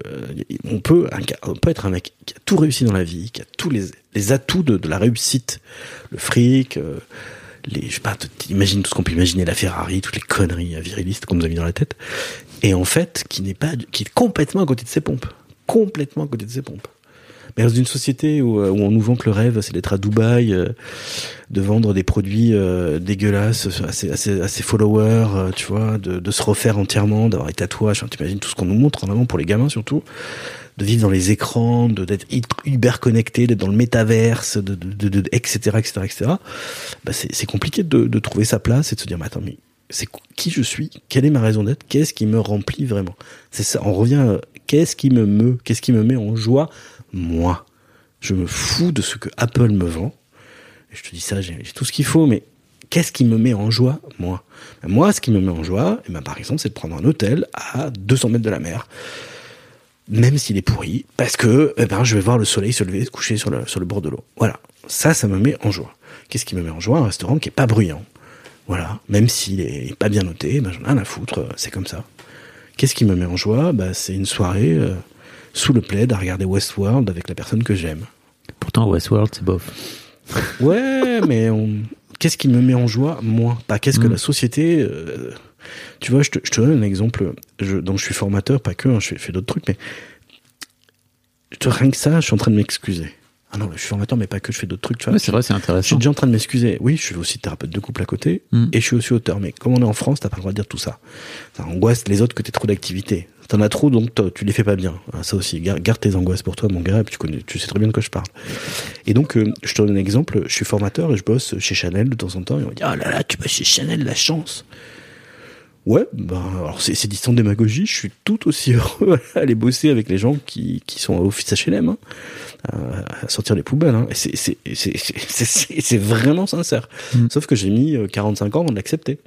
on peut on peut être un mec qui a tout réussi dans la vie, qui a tous les les atouts de, de la réussite, le fric, euh, les je sais pas, t'imagines tout ce qu'on peut imaginer, la Ferrari, toutes les conneries virilistes qu'on nous a mis dans la tête, et en fait qui n'est pas, qui est complètement à côté de ses pompes, complètement à côté de ses pompes. Mais dans une société où, euh, où on nous vend que le rêve, c'est d'être à Dubaï, euh, de vendre des produits euh, dégueulasses à ses, à ses- followers, euh, tu vois, de, de se refaire entièrement, d'avoir des tatouages, enfin, t'imagines tout ce qu'on nous montre en avant pour les gamins surtout, de vivre dans les écrans, d'être hy- hyper connecté, d'être dans le métaverse, de, de, de, etc., etc., etc. Bah c'est compliqué de, de trouver sa place et de se dire, mais attends, mais c'est qu- qui je suis Quelle est ma raison d'être Qu'est-ce qui me remplit vraiment C'est ça. On revient. à, Qu'est-ce qui me meut Qu'est-ce qui me met en joie Moi. Je me fous de ce que Apple me vend. Je te dis ça, j'ai tout ce qu'il faut, mais qu'est-ce qui me met en joie, moi? Moi, ce qui me met en joie, eh ben, par exemple, c'est de prendre un hôtel à 200 mètres de la mer, même s'il est pourri, parce que eh ben, je vais voir le soleil se lever, se coucher sur le, sur le bord de l'eau. Voilà, ça, ça me met en joie. Qu'est-ce qui me met en joie? Un restaurant qui est pas bruyant. Voilà, même s'il est pas bien noté, ben, j'en ai rien à foutre, c'est comme ça. Qu'est-ce qui me met en joie? Bah, C'est une soirée euh, sous le plaid à regarder Westworld avec la personne que j'aime. Pourtant, Westworld, c'est bof. Ouais, mais on... qu'est-ce qui me met en joie? Moi. Pas qu'est-ce que Mm. la société... euh, Tu vois, je te, je te donne un exemple. Je, donc, je suis formateur, pas que, hein, je fais, fais d'autres trucs, mais... Je te, rien que ça, je suis en train de m'excuser. Ah non, je suis formateur, mais pas que, je fais d'autres trucs. Tu vois, c'est vrai, c'est je suis intéressant. déjà en train de m'excuser. Oui, je suis aussi thérapeute de couple à côté Mm. et je suis aussi auteur. Mais comme on est en France, t'as pas le droit de dire tout ça. Ça angoisse les autres que t'aies trop d'activités. T'en as trop, donc tu les fais pas bien. Ah, Ça aussi, garde, tes angoisses pour toi, mon gars, et puis tu, connais, tu sais très bien de quoi je parle. Et donc, euh, je te donne un exemple. Je suis formateur et je bosse chez Chanel de temps en temps. Et on me dit, ah là là, tu vas chez Chanel, la chance. Ouais, ben, alors c'est, c'est distant de démagogie. Je suis tout aussi [LAUGHS] heureux à aller bosser avec les gens qui, qui sont à Office HLM, hein, à, à sortir les poubelles. Hein. Et c'est, c'est, c'est, c'est, [LAUGHS] c'est- c'est vraiment sincère. Mm. Sauf que j'ai mis euh, 45 ans avant de l'accepter.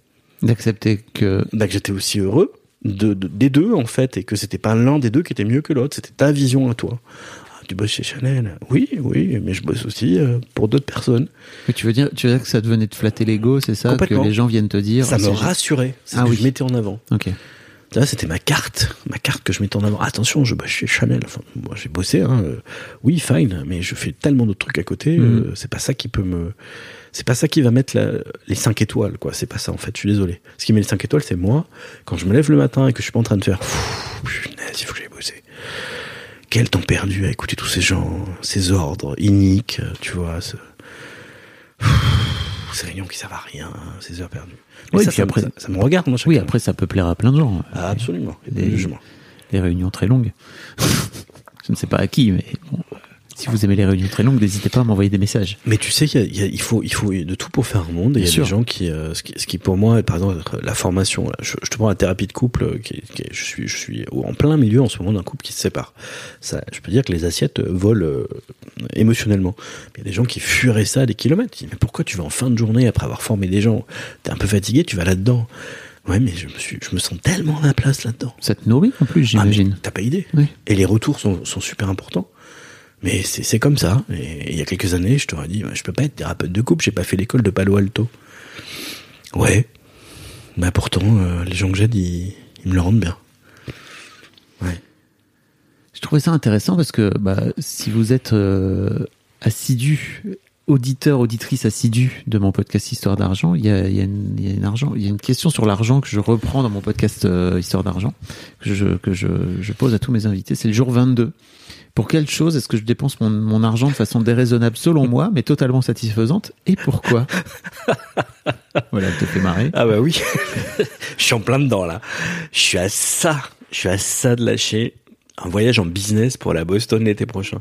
D'accepter que. Bah, que j'étais aussi heureux de, de- des deux, en fait, et que c'était pas l'un des deux qui était mieux que l'autre. C'était ta vision à toi. Tu bosses chez Chanel. Oui, oui, mais je bosse aussi euh, pour d'autres personnes. que tu veux dire, tu veux dire que ça devenait de flatter l'ego, c'est ça Que les gens viennent te dire. Ça ah, me rassurait. C'est Ah ce que oui. je mettais en avant. Ok. Là, c'était ma carte, ma carte que je mettais en avant. Attention, je bosse chez Chanel. Enfin, moi, j'ai bossé. Hein. euh, Oui, fine, mais je fais tellement d'autres trucs à côté. Mhm. euh, c'est pas ça qui peut me. C'est pas ça qui va mettre la- les 5 étoiles, quoi. C'est pas ça, en fait. Je suis désolé. Ce qui met les 5 étoiles, c'est moi. Quand je me lève le matin et que je suis pas en train de faire. Punaise, il faut que j'aille bosser. Quel temps perdu à écouter tous ces gens, ces ordres iniques, tu vois. Ce... Ces réunions qui servent à rien, ces heures perdues. Oui, ça, puis ça, après- ça, ça me regarde, moi. Oui, après, ça peut plaire à plein de gens. Ah, absolument. Des- réunions très longues. [LAUGHS] Je ne sais pas à qui, mais bon, si vous aimez les réunions très longues, n'hésitez pas à m'envoyer des messages. Mais tu sais qu'il y a- il faut, il faut de tout pour faire un monde. Il y a sûr. des gens qui, euh, ce qui, ce qui pour moi, par exemple, la formation. là, je, je te prends la thérapie de couple. euh, Qui, qui je suis, je suis en plein milieu en ce moment d'un couple qui se sépare. Ça, je peux dire que les assiettes euh, volent euh, émotionnellement. Il y a des gens qui fuiraient ça à des kilomètres. Ils disent, mais pourquoi tu vas en fin de journée après avoir formé des gens? T'es un peu fatigué, tu vas là-dedans. Ouais, mais je me suis, je me sens tellement à la place là-dedans. Ça te nourrit en plus, Ah, j'imagine. T'as pas idée. Oui. Et les retours sont, sont super importants. Mais c'est comme ça. Et il y a quelques années, je t'aurais dit, bah, je peux pas être thérapeute de couple, j'ai pas fait l'école de Palo Alto. Ouais. Bah pourtant, euh, les gens que j'aide, ils, ils me le rendent bien. Ouais. Je trouvais ça intéressant parce que bah, si vous êtes euh, assidu, auditeur, auditrice assidu de mon podcast Histoire d'argent, il y a, y, a une- y a une question sur l'argent que je reprends dans mon podcast euh, Histoire d'argent, que, je, que je, je pose à tous mes invités. C'est le jour 22. Pour quelle chose est-ce que je dépense mon, mon argent de façon déraisonnable selon moi, mais totalement satisfaisante Et pourquoi [LAUGHS] Voilà, te fait marrer. Ah bah oui. [LAUGHS] je suis en plein dedans là. Je suis à ça. Je suis à ça de lâcher un voyage en business pour la Boston l'été prochain.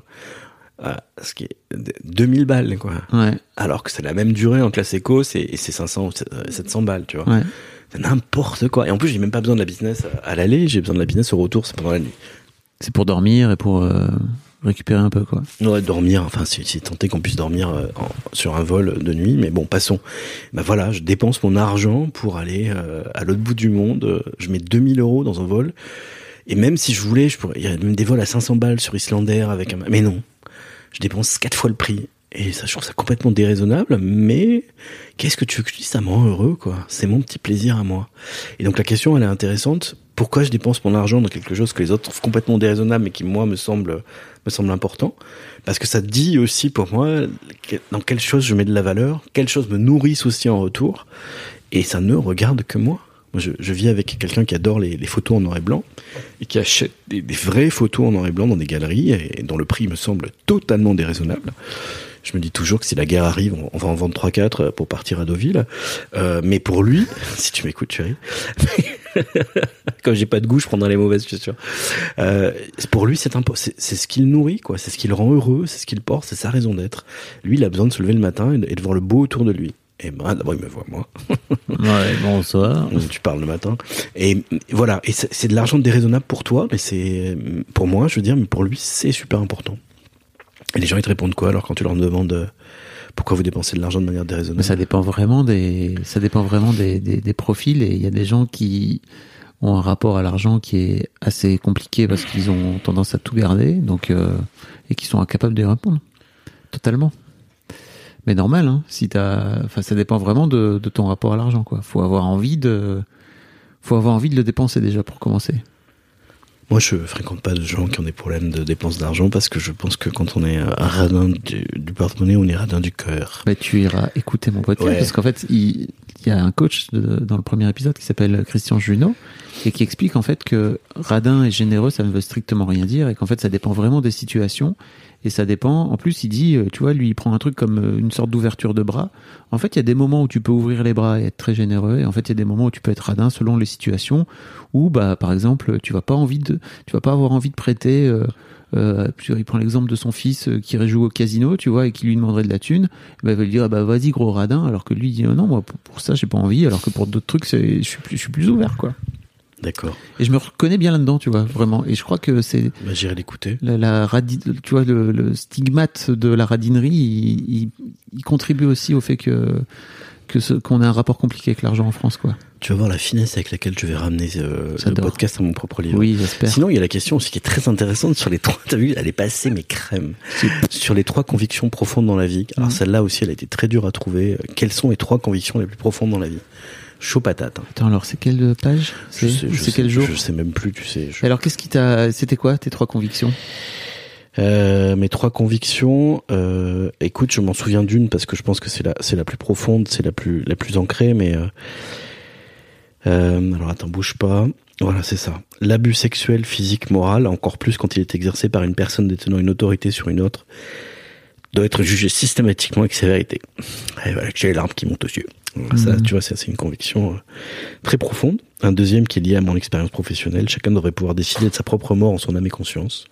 Ah, ce qui est 2000 balles quoi. Ouais, Alors que c'est la même durée en classe éco, c'est 500 ou 700 balles, tu vois. ouais. C'est n'importe quoi. Et en plus, j'ai même pas besoin de la business à l'aller, j'ai besoin de la business au retour, c'est pendant la nuit. C'est pour dormir et pour euh, récupérer un peu, quoi. On aurait dormir, enfin, c'est tenté qu'on puisse dormir euh, sur un vol de nuit, mais bon, passons. Bah voilà, je dépense mon argent pour aller euh, à l'autre bout du monde. Euh, Je mets 2000 euros dans un vol. Et même si je voulais, je pourrais, il y a même des vols à 500 balles sur Islander avec un, mais non. Je dépense quatre fois le prix. Et ça, je trouve ça complètement déraisonnable, mais qu'est-ce que tu veux que je dise? Ça me rend heureux, quoi. C'est mon petit plaisir à moi. Et donc la question, elle est intéressante. Pourquoi je dépense mon argent dans quelque chose que les autres trouvent complètement déraisonnable, mais qui moi me semble me semble important? Parce que ça dit aussi pour moi dans quelle chose je mets de la valeur, quelles choses me nourrissent aussi en retour, et ça ne regarde que moi. Moi, je, vis avec quelqu'un qui adore les, les photos en noir et blanc et qui achète des, des vraies photos en noir et blanc dans des galeries et dont le prix me semble totalement déraisonnable. Je me dis toujours que si la guerre arrive, on, on va en vendre 3-4 pour partir à Deauville. Euh, mais pour lui, [LAUGHS] si tu m'écoutes, chérie, [LAUGHS] comme j'ai pas de goût, je prendrai les mauvaises, je suis sûr. Euh, pour lui, c'est c'est ce qu'il nourrit, quoi. C'est ce qui le rend heureux, c'est ce qu'il porte, c'est sa raison d'être. Lui, il a besoin de se lever le matin et de, et de voir le beau autour de lui. Et ben, d'abord, il me voit moi. [LAUGHS] Ouais, bonsoir. Tu parles le matin. Et voilà. Et c'est c'est de l'argent déraisonnable pour toi, mais c'est pour moi, je veux dire, mais pour lui, c'est super important. Et les gens, ils te répondent quoi alors quand tu leur demandes euh, Pourquoi vous dépensez de l'argent de manière déraisonnable? Mais ça dépend vraiment des, ça dépend vraiment des, des, des profils et il y a des gens qui ont un rapport à l'argent qui est assez compliqué parce qu'ils ont tendance à tout garder, donc euh, et qui sont incapables de répondre totalement. Mais normal, hein, si t'as, enfin ça dépend vraiment de, de ton rapport à l'argent, quoi. Faut avoir envie de, faut avoir envie de le dépenser déjà pour commencer. Moi, je fréquente pas de gens qui ont des problèmes de dépenses d'argent parce que je pense que quand on est euh, radin du, du porte-monnaie, on est radin du cœur. Bah, tu iras écouter mon podcast Ouais. parce qu'en fait, il, il y a un coach de- dans le premier épisode qui s'appelle Christian Junot et qui explique en fait que radin et généreux, ça ne veut strictement rien dire et qu'en fait, ça dépend vraiment des situations et ça dépend. En plus, il dit, euh, tu vois, lui, il prend un truc comme euh, une sorte d'ouverture de bras. En fait, il y a des moments où tu peux ouvrir les bras et être très généreux et en fait, il y a des moments où tu peux être radin selon les situations où, bah, par exemple, tu vas pas envie de, tu vas pas avoir envie de prêter. Euh, euh, il prend l'exemple de son fils qui joue au casino, tu vois, et qui lui demanderait de la thune. Bah, il va lui dire, ah bah vas-y gros radin, alors que lui il dit, oh non, moi pour, ça j'ai pas envie, alors que pour d'autres trucs je suis plus, je suis plus ouvert quoi. D'accord. Et je me reconnais bien là-dedans, tu vois, vraiment. Et je crois que c'est Bah, j'irai l'écouter. la, la radi- tu vois, le, le stigmate de la radinerie, il, il, il contribue aussi au fait que que ce, qu'on a un rapport compliqué avec l'argent en France, quoi. Tu vas voir la finesse avec laquelle je vais ramener euh, le podcast à mon propre livre. Oui, j'espère. Sinon, il y a la question aussi qui est très intéressante sur les trois. [LAUGHS] T'as vu, elle est passée mes crèmes. Sur les trois convictions profondes dans la vie. Alors Mhm. celle-là aussi, elle a été très dure à trouver. Quelles sont les trois convictions les plus profondes dans la vie? Chaud patate. Attends, alors c'est quelle page C'est sais- quel jour Je sais même plus, tu sais. je- Alors qu'est-ce qui t'a, c'était quoi tes trois convictions Euh, mes trois convictions. Euh, écoute, je m'en souviens d'une parce que je pense que c'est la, c'est la plus profonde, c'est la plus, la plus ancrée. Mais euh, alors attends, bouge pas. Voilà, c'est ça. L'abus sexuel, physique, moral, encore plus quand il est exercé par une personne détenant une autorité sur une autre, doit être jugé systématiquement avec sévérité. Et voilà, j'ai les larmes qui montent aux yeux. Ça, Mhm. tu vois, c'est une conviction euh, très profonde. Un deuxième qui est lié à mon expérience professionnelle. Chacun devrait pouvoir décider de sa propre mort en son âme et conscience.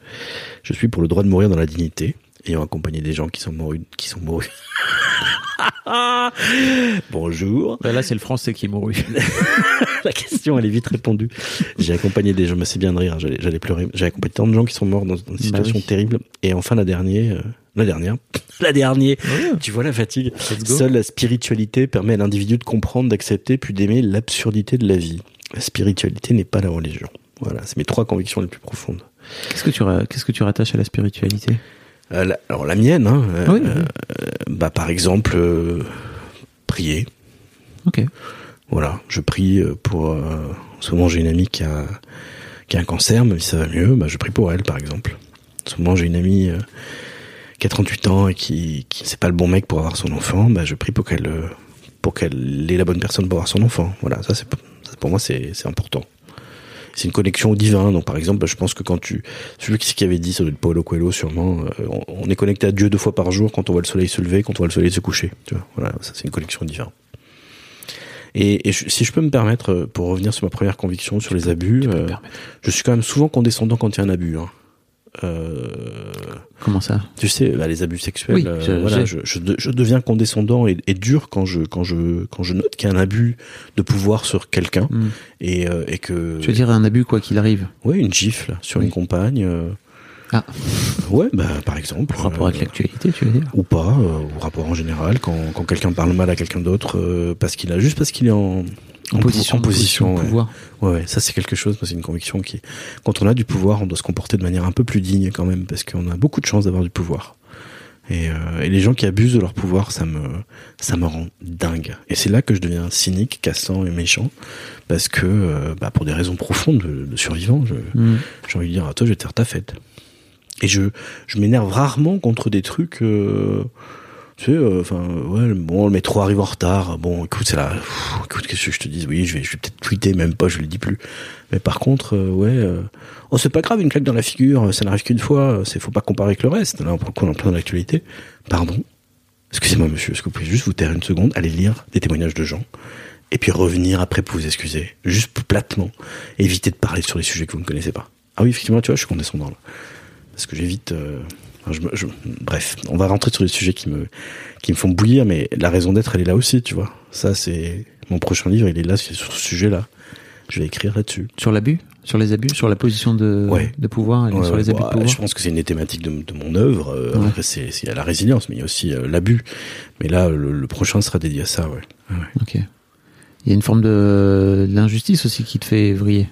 Je suis pour le droit de mourir dans la dignité, ayant accompagné des gens qui sont morus, qui sont morus. [LAUGHS] [LAUGHS] Bonjour. Bah Là, c'est le français qui est mouru. [LAUGHS] La question, elle est vite répondue. J'ai accompagné des gens, mais c'est bien de rire, hein, j'allais, pleurer. J'ai accompagné tant de gens qui sont morts dans une situation oui. terrible. Et enfin, la dernière, euh, la dernière, [LAUGHS] la dernière. Tu vois la fatigue. Seule la spiritualité permet à l'individu de comprendre, d'accepter, puis d'aimer l'absurdité de la vie. La spiritualité n'est pas la religion. Voilà, c'est mes trois convictions les plus profondes. Qu'est-ce que tu, ra- qu'est-ce que tu rattaches à la spiritualité? La- alors la mienne, hein, euh, Oui, oui. euh, bah par exemple, euh, prier. Ok. Voilà, je prie euh, pour. Euh, en ce moment, j'ai une amie qui a, qui a un cancer, mais si ça va mieux, bah, je prie pour elle, par exemple. En ce moment, j'ai une amie euh, qui a 38 ans et qui, qui c'est pas le bon mec pour avoir son enfant, bah, je prie pour qu'elle, euh, pour qu'elle ait la bonne personne pour avoir son enfant. Voilà, ça, c'est, pour moi, c'est important. C'est une connexion au divin. Donc, par exemple, je pense que quand tu, celui qui avait dit, ça doit être Paulo Coelho, sûrement, euh, on, on est connecté à Dieu deux fois par jour quand on voit le soleil se lever, quand on voit le soleil se coucher. Tu vois, voilà, ça, c'est une connexion au divin. Et, et je- si je peux me permettre, euh, pour revenir sur ma première conviction sur les abus, peux euh, je suis quand même souvent condescendant quand il y a un abus. Hein. Euh, Comment ça tu sais, bah, les abus sexuels, Oui, euh, je- voilà, je, je, de- je deviens condescendant et, et dur quand je quand je quand je note qu'il y a un abus de pouvoir sur quelqu'un Hmm. et, euh, et que Je veux dire un abus quoi qu'il arrive. ouais une gifle sur Oui. une compagne. Ah. Ouais, bah par exemple. Par rapport avec l'actualité, tu veux dire ou pas, ou rapport en général, quand, quand quelqu'un parle mal à quelqu'un d'autre, parce qu'il a juste parce qu'il est en, En position, en position, de ouais. pouvoir. Ouais, ouais, ça c'est quelque chose, c'est une conviction qui, quand on a du pouvoir, on doit se comporter de manière un peu plus digne quand même, parce qu'on a beaucoup de chance d'avoir du pouvoir. Et, euh, et les gens qui abusent de leur pouvoir, ça me, ça me rend dingue. Et c'est là que je deviens cynique, cassant et méchant, parce que, euh, bah, pour des raisons profondes de, de survivants, je, Hmm. j'ai envie de dire, à toi, je vais te faire ta fête. Et je, je m'énerve rarement contre des trucs, euh, tu sais, euh, enfin, ouais, bon, le métro arrive en retard. Bon, écoute, c'est là, écoute, qu'est-ce que je te dis Oui, je vais, je vais peut-être tweeter, même pas, je le dis plus. Mais par contre, euh, ouais, euh, oh, c'est pas grave, une claque dans la figure, ça n'arrive qu'une fois, c'est, faut pas comparer avec le reste. Là, on est en plein dans l'actualité. Pardon. Excusez-moi, monsieur, est-ce que vous pouvez juste vous taire une seconde, aller lire des témoignages de gens, et puis revenir après pour vous excuser, juste platement, éviter de parler sur les sujets que vous ne connaissez pas. Ah oui, effectivement, tu vois, je suis condescendant là parce que j'évite. Je je- bref, on va rentrer sur les sujets qui me qui me font bouillir, mais la raison d'être, elle est là aussi, tu vois. Ça, c'est mon prochain livre, il est là, c'est sur ce sujet-là. Je vais écrire là-dessus. Sur l'abus? Sur les abus? Sur la position de, Ouais. de pouvoir et Ouais, sur les abus bah, de pouvoir? Je pense que c'est une des thématiques de, de mon œuvre. Euh, Ouais. Après, c'est il y a la résilience, mais il y a aussi euh, l'abus. Mais là, le, le prochain sera dédié à ça, ouais. Ok. Il y a une forme de, de l'injustice aussi qui te fait vriller,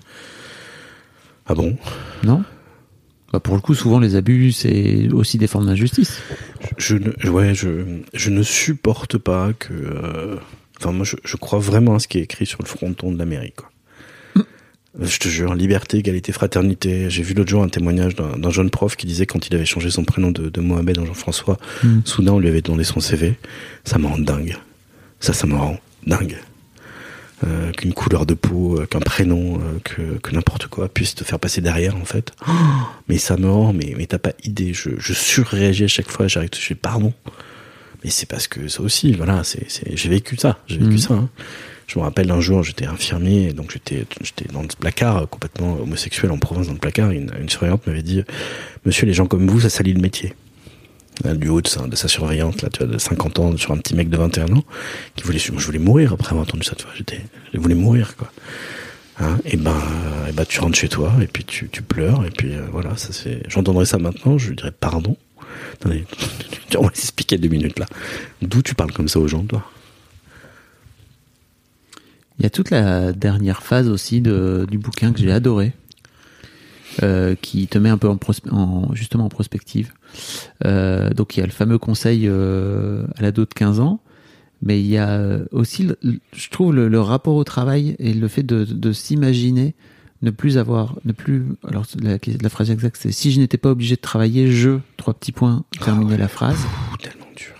Ah bon? Non? Bah Pour le coup, souvent les abus, c'est aussi des formes d'injustice. je ouais, je, je ne supporte pas que. euh, Enfin, moi, je, je crois vraiment à ce qui est écrit sur le fronton de l'Amérique. Euh, Je te jure, liberté, égalité, fraternité. J'ai vu l'autre jour un témoignage d'un jeune prof qui disait quand il avait changé son prénom de, de Mohamed en Jean-François, Mm. soudain on lui avait demandé son CV. Ça me rend dingue. Ça, ça me rend dingue. Euh, qu'une couleur de peau, euh, qu'un prénom, euh, que, que n'importe quoi puisse te faire passer derrière, en fait. Oh, [GASPS] mais ça me rend, mais, mais t'as pas idée. Je, je surréagis à chaque fois. J'arrive, je fais pardon. Mais c'est parce que ça aussi, voilà, c'est, c'est, j'ai vécu ça. J'ai vécu Mhm. ça. hein. Je me rappelle un jour, j'étais infirmier, donc j'étais, j'étais dans le placard, complètement homosexuel en province, dans le placard. une surveillante m'avait dit, Monsieur, les gens comme vous, ça salit le métier. Du haut de sa, de sa surveillante, là, tu vois, de 50 ans, sur un petit mec de 21 ans, qui voulait, je voulais mourir après avoir entendu ça, tu vois, j'étais, je voulais mourir, quoi. Hein, et ben, et ben, tu rentres chez toi, et puis tu, tu pleures, et puis euh, voilà, ça c'est, j'entendrai ça maintenant, je lui dirais pardon. Attendez, [LAUGHS] on va s'expliquer deux minutes là. D'où tu parles comme ça aux gens, toi? Il y a toute la dernière phase aussi de, du bouquin que j'ai adoré, euh, qui te met un peu en, prospe- en- justement en prospective. Euh, donc il y a le fameux conseil euh, à l'ado de 15 ans, mais il y a euh, aussi, je trouve, le, le rapport au travail et le fait de, de s'imaginer ne plus avoir, ne plus. Alors la, la phrase exacte, c'est si je n'étais pas obligé de travailler, je trois petits points terminer la phrase. Ouh, tellement dur.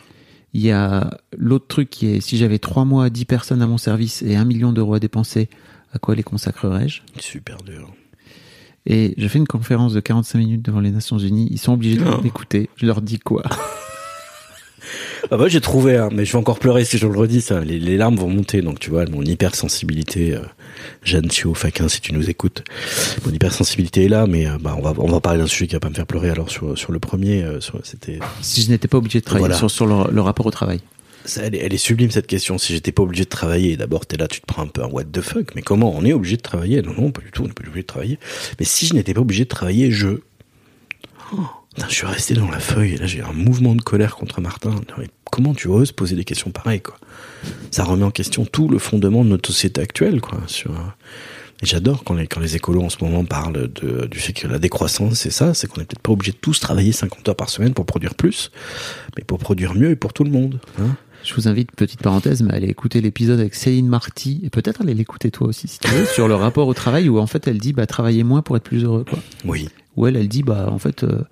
Il y a l'autre truc qui est si j'avais trois mois, 10 personnes à mon service et un million d'euros à dépenser, à quoi les consacrerais-je? Super dur. Et je fais une conférence de 45 minutes devant les Nations Unies. Ils sont obligés Oh. d'écouter. Je leur dis quoi? [LAUGHS] Ah bah j'ai trouvé, hein, mais je vais encore pleurer si je le redis, ça. Les, les larmes vont monter, donc tu vois, mon hypersensibilité, euh, Jeanne Thio, Faquin, si tu nous écoutes, mon hypersensibilité est là, mais euh, bah, on va on va parler d'un sujet qui va pas me faire pleurer. Alors sur sur le premier, euh, c'était, Si je n'étais pas obligé de travailler Voilà. sur, sur le, le rapport au travail. Ça, elle, est, elle est sublime cette question. Si j'étais pas obligé de travailler, d'abord t'es là, tu te prends un peu un what the fuck, mais comment on est obligé de travailler? Non non, pas du tout, on n'est pas obligé de travailler. Mais si je n'étais pas obligé de travailler, je Oh, putain, je suis resté dans la feuille et là j'ai eu un mouvement de colère contre Martin. Mais comment tu oses poser des questions pareilles quoi? Ça remet en question tout le fondement de notre société actuelle quoi. Sur euh, j'adore quand les quand les écolos en ce moment parlent de, du fait que la décroissance c'est ça, c'est qu'on n'est peut-être pas obligé de tous travailler 50 heures par semaine pour produire plus, mais pour produire mieux et pour tout le monde. Hein Je vous invite, petite parenthèse, mais à aller écouter l'épisode avec Céline Marty, et peut-être aller l'écouter toi aussi si tu veux, sur le rapport au travail où en fait elle dit bah travaillez moins pour être plus heureux quoi. oui. Où elle, elle dit bah en fait euh,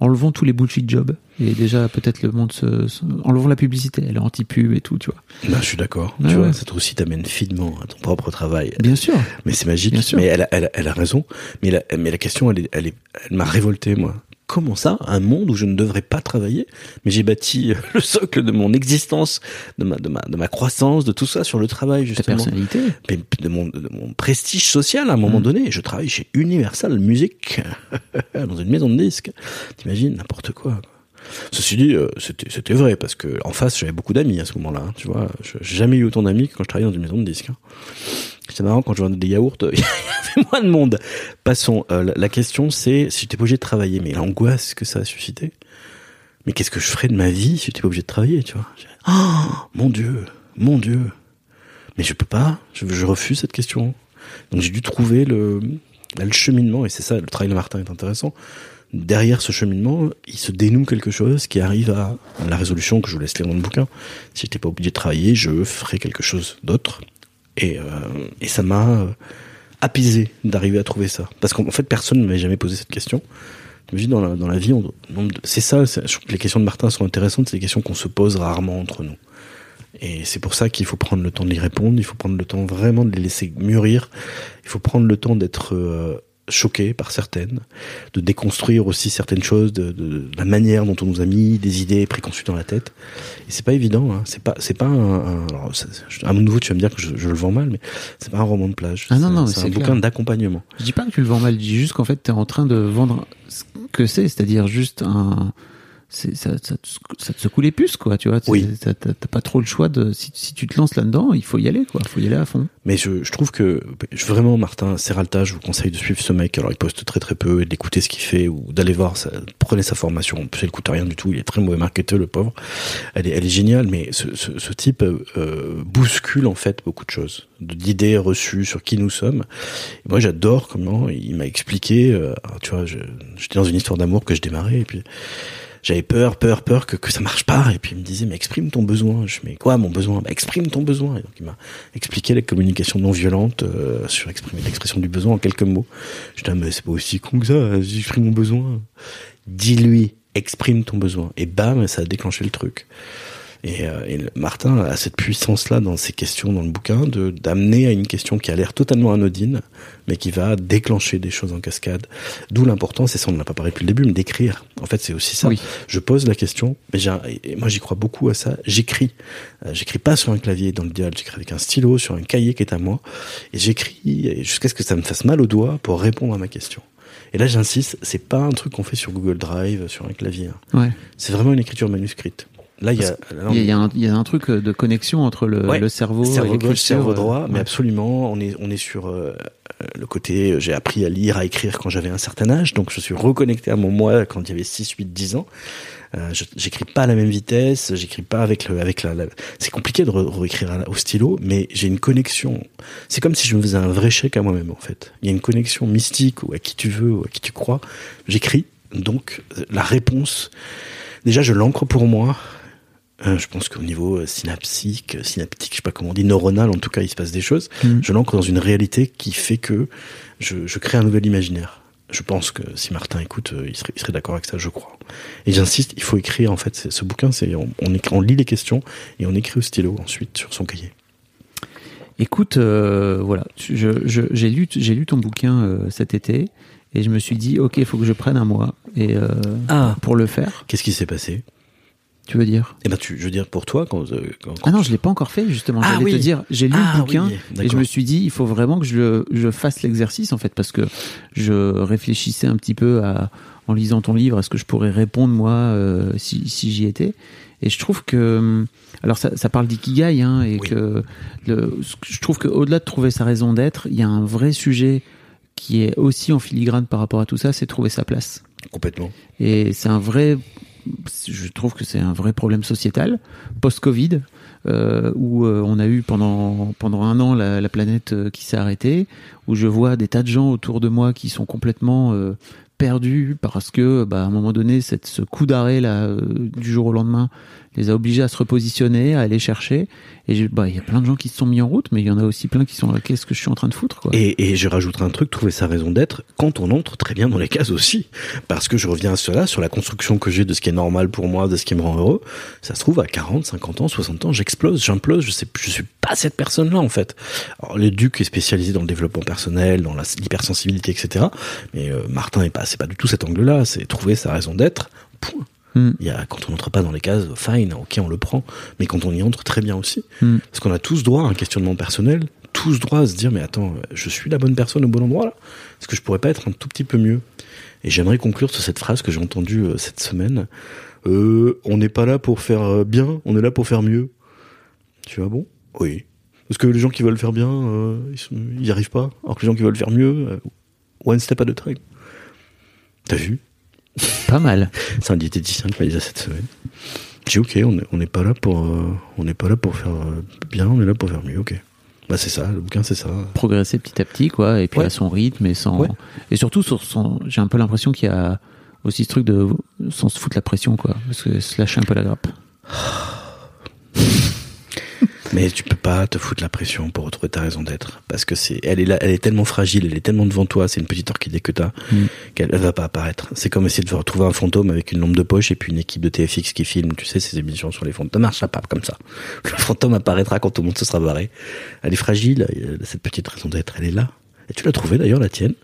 enlevons tous les bullshit jobs et déjà peut-être le monde se, se- enlevons la publicité, elle est anti-pub et tout, tu vois. Bah, je suis d'accord. Ouais, tu vois, ça aussi t'amène finement à ton propre travail. Bien sûr. Mais c'est magique. Bien sûr. Mais elle a, elle, a, elle a raison. Mais la, mais la question, elle, est, elle, est, elle m'a révolté, moi. Comment ça, un monde où je ne devrais pas travailler Mais j'ai bâti euh, [LAUGHS] le socle de mon existence, de ma, de ma, de ma croissance, de tout ça sur le travail, Ta justement. personnalité. Mais de mon, de mon prestige social à un moment Mm. donné. Je travaille chez Universal Music, [LAUGHS] dans une maison de disques. T'imagines, n'importe quoi. quoi. Ceci dit, euh, c'était c'était vrai, parce que en face, j'avais beaucoup d'amis à ce moment-là. hein, tu vois, Je- j'ai jamais eu autant d'amis que quand je travaillais dans une maison de disques. hein. C'était marrant quand je vendais des yaourts, [LAUGHS] il y avait moins de monde. Passons. euh, la, question, c'est si j'étais pas obligé de travailler, mais l'angoisse que ça a suscité. Mais qu'est-ce que je ferais de ma vie si j'étais pas obligé de travailler, tu vois? J'ai- Oh, mon Dieu, mon Dieu. Mais je peux pas, je, je refuse cette question. Donc j'ai dû trouver le, le cheminement, et c'est ça, le travail de Martin est intéressant. Derrière ce cheminement, il se dénoue quelque chose qui arrive à la résolution que je vous laisse lire dans le bouquin. Si j'étais pas obligé de travailler, je ferais quelque chose d'autre. Et, euh, et ça m'a euh, apaisé d'arriver à trouver ça. Parce qu'en en fait, personne ne m'avait jamais posé cette question. Je me dis, dans la, vie, c'est ça, je trouve que les questions de Martin sont intéressantes, c'est des questions qu'on se pose rarement entre nous. Et c'est pour ça qu'il faut prendre le temps de y répondre, il faut prendre le temps vraiment de les laisser mûrir, il faut prendre le temps d'être euh, choqué par certaines, de déconstruire aussi certaines choses, de, de- de la manière dont on nous a mis des idées préconçues dans la tête. Et c'est pas évident, hein. c'est pas, c'est pas un, un- alors, à nouveau tu vas me dire que je, je le vends mal, mais c'est pas un roman de plage. Ah non, non, c'est un clair. bouquin d'accompagnement. Je dis pas que tu le vends mal, je dis juste qu'en fait, tu es en train de vendre ce que c'est, c'est-à-dire juste un, ça, ça, ça te secoue les puces, quoi. Tu vois, Oui. t'as pas trop le choix de. Si, si tu te lances là-dedans, il faut y aller, quoi. Il faut y aller à fond. Mais je, je trouve que je- vraiment Martin Serralta, je vous conseille de suivre ce mec. Alors il poste très très peu et d'écouter ce qu'il fait ou d'aller voir. Ça, prenez sa formation. Ça ne coûte rien du tout. Il est très mauvais marketeur le pauvre. Elle est, elle est géniale. Mais ce, ce, ce type euh, bouscule en fait beaucoup de choses, d'idées reçues sur qui nous sommes. Et moi j'adore comment il m'a expliqué. euh, alors, tu vois, je- j'étais dans une histoire d'amour que je démarrais et puis j'avais peur, peur, peur que, que ça marche pas. Et puis il me disait, mais exprime ton besoin. Je mais quoi mon besoin? Bah, Exprime ton besoin. Et donc il m'a expliqué la communication non violente euh, sur exprimer l'expression du besoin en quelques mots. Je dis, ah, mais c'est pas aussi con que ça. J'exprime mon besoin. Dis-lui, exprime ton besoin. Et bam, ça a déclenché le truc. Et, euh, et Martin a cette puissance-là dans ses questions dans le bouquin de d'amener à une question qui a l'air totalement anodine, mais qui va déclencher des choses en cascade. D'où l'importance, et ça on n'en a pas parlé depuis le début, mais d'écrire. En fait, c'est aussi ça. Oui. Je pose la question, mais j'ai moi j'y crois beaucoup à ça. J'écris. Euh, j'écris pas sur un clavier dans le dial, j'écris avec un stylo sur un cahier qui est à moi, et j'écris jusqu'à ce que ça me fasse mal au doigt pour répondre à ma question. Et là, j'insiste, c'est pas un truc qu'on fait sur Google Drive, sur un clavier. hein. Ouais. C'est vraiment une écriture manuscrite. Là, il y a, Il y, y un, il y a un truc de connexion entre le, Ouais. le cerveau, cerveau et gauche, cerveau euh, droit, mais ouais. absolument, on est, on est sur euh, euh, le côté, euh, j'ai appris à lire, à écrire quand j'avais un certain âge, donc je suis reconnecté à mon moi quand il y avait 6, 8, 10 ans. Euh, j'écris pas à la même vitesse, j'écris pas avec le, avec la, la- c'est compliqué de re- réécrire au stylo, mais j'ai une connexion. C'est comme si je me faisais un vrai chèque à moi-même, en fait. Il y a une connexion mystique ou à qui tu veux ou à qui tu crois. J'écris, donc, euh, la réponse, déjà, je l'ancre pour moi. Euh, je pense qu'au niveau euh, synapsique, euh, synaptique, je sais pas comment on dit, neuronal, en tout cas, il se passe des choses. Mhm. Je l'ancre dans une réalité qui fait que je, je crée un nouvel imaginaire. Je pense que si Martin écoute, il serait, il serait d'accord avec ça, je crois. Et j'insiste, il faut écrire, en fait, ce bouquin, c'est, on, on, écrit- on lit les questions et on écrit au stylo ensuite sur son cahier. Écoute, euh, voilà, je, je- j'ai lu, j'ai lu ton bouquin euh, cet été et je me suis dit, ok, il faut que je prenne un mois et euh, Ah. pour le faire. Qu'est-ce qui s'est passé? Tu veux dire Eh ben, tu, je veux dire, pour toi, quand, euh, quand- Ah non, je l'ai pas encore fait justement. Ah J'allais oui. te dire, j'ai lu Ah le bouquin oui, et je me suis dit, il faut vraiment que je, je fasse l'exercice en fait parce que je réfléchissais un petit peu à, en lisant ton livre, à ce que je pourrais répondre moi euh, si, si j'y étais. Et je trouve que, hum, alors ça, ça parle d'ikigai hein, et Oui. que le, ce que je trouve qu'au-delà de trouver sa raison d'être, il y a un vrai sujet qui est aussi en filigrane par rapport à tout ça, c'est trouver sa place. Complètement. Et c'est un vrai, je trouve que c'est un vrai problème sociétal, post-Covid, euh, où euh, on a eu pendant, pendant un an la, la planète euh, qui s'est arrêtée, où je vois des tas de gens autour de moi qui sont complètement perdus parce que, bah, à un moment donné, cette, ce coup d'arrêt là, du jour au lendemain, les a obligés à se repositionner, à aller chercher. Et bah, il y a plein de gens qui se sont mis en route, mais il y en a aussi plein qui sont qu'est-ce que je suis en train de foutre. Et, et je rajouterai un truc, trouver sa raison d'être quand on entre très bien dans les cases aussi. Parce que je reviens à cela, sur la construction que j'ai de ce qui est normal pour moi, de ce qui me rend heureux. Ça se trouve, à 40, 50 ans, 60 ans, j'explose, j'implose, je sais, je suis pas cette personne-là, en fait. Alors, le Duc est spécialisé dans le développement personnel, dans l'hypersensibilité, etc. Mais euh, Martin est pas, pas du tout cet angle-là, c'est trouver sa raison d'être, point. Hmm. Il y a, quand on n'entre pas dans les cases, fine, ok, on le prend. Mais quand on y entre, très bien aussi. Hmm. Parce qu'on a tous droit à un questionnement personnel, tous droit à se dire, mais attends, je suis la bonne personne au bon endroit là? Est-ce que je pourrais pas être un tout petit peu mieux Et j'aimerais conclure sur cette phrase que j'ai entendue euh, cette semaine. Euh, on n'est pas là pour faire euh, bien, on est là pour faire mieux. Tu vois, bon? Oui. Parce que les gens qui veulent faire bien, euh, ils, sont- ils y arrivent pas. Alors que les gens qui veulent faire mieux, euh, one step at a time. T'as vu? Pas mal. c'est un diététicien qui m'a dit ça cette semaine. J'ai ok, on est- on n'est pas là pour, euh, on n'est pas là pour faire euh, bien, on est là pour faire mieux, ok. Bah c'est ça, le bouquin c'est ça. progresser petit à petit quoi et puis Ouais. à son rythme et sans Ouais. et surtout sur son j'ai un peu l'impression qu'il y a aussi ce truc de sans se foutre la pression quoi parce que se lâcher un peu la grappe [SIGHS] Mais tu peux pas te foutre la pression pour retrouver ta raison d'être, parce que c'est, elle est là, elle est tellement fragile, elle est tellement devant toi, c'est une petite orchidée que t'as, Mm. qu'elle elle va pas apparaître. C'est comme essayer de retrouver un fantôme avec une lampe de poche et puis une équipe de TFX qui filme, tu sais, ces émissions sur les fantômes. Ça marchera pas comme ça. [LAUGHS] Le fantôme apparaîtra quand tout le monde se sera barré. Elle est fragile, a cette petite raison d'être, elle est là. Et tu l'as trouvée d'ailleurs, la tienne?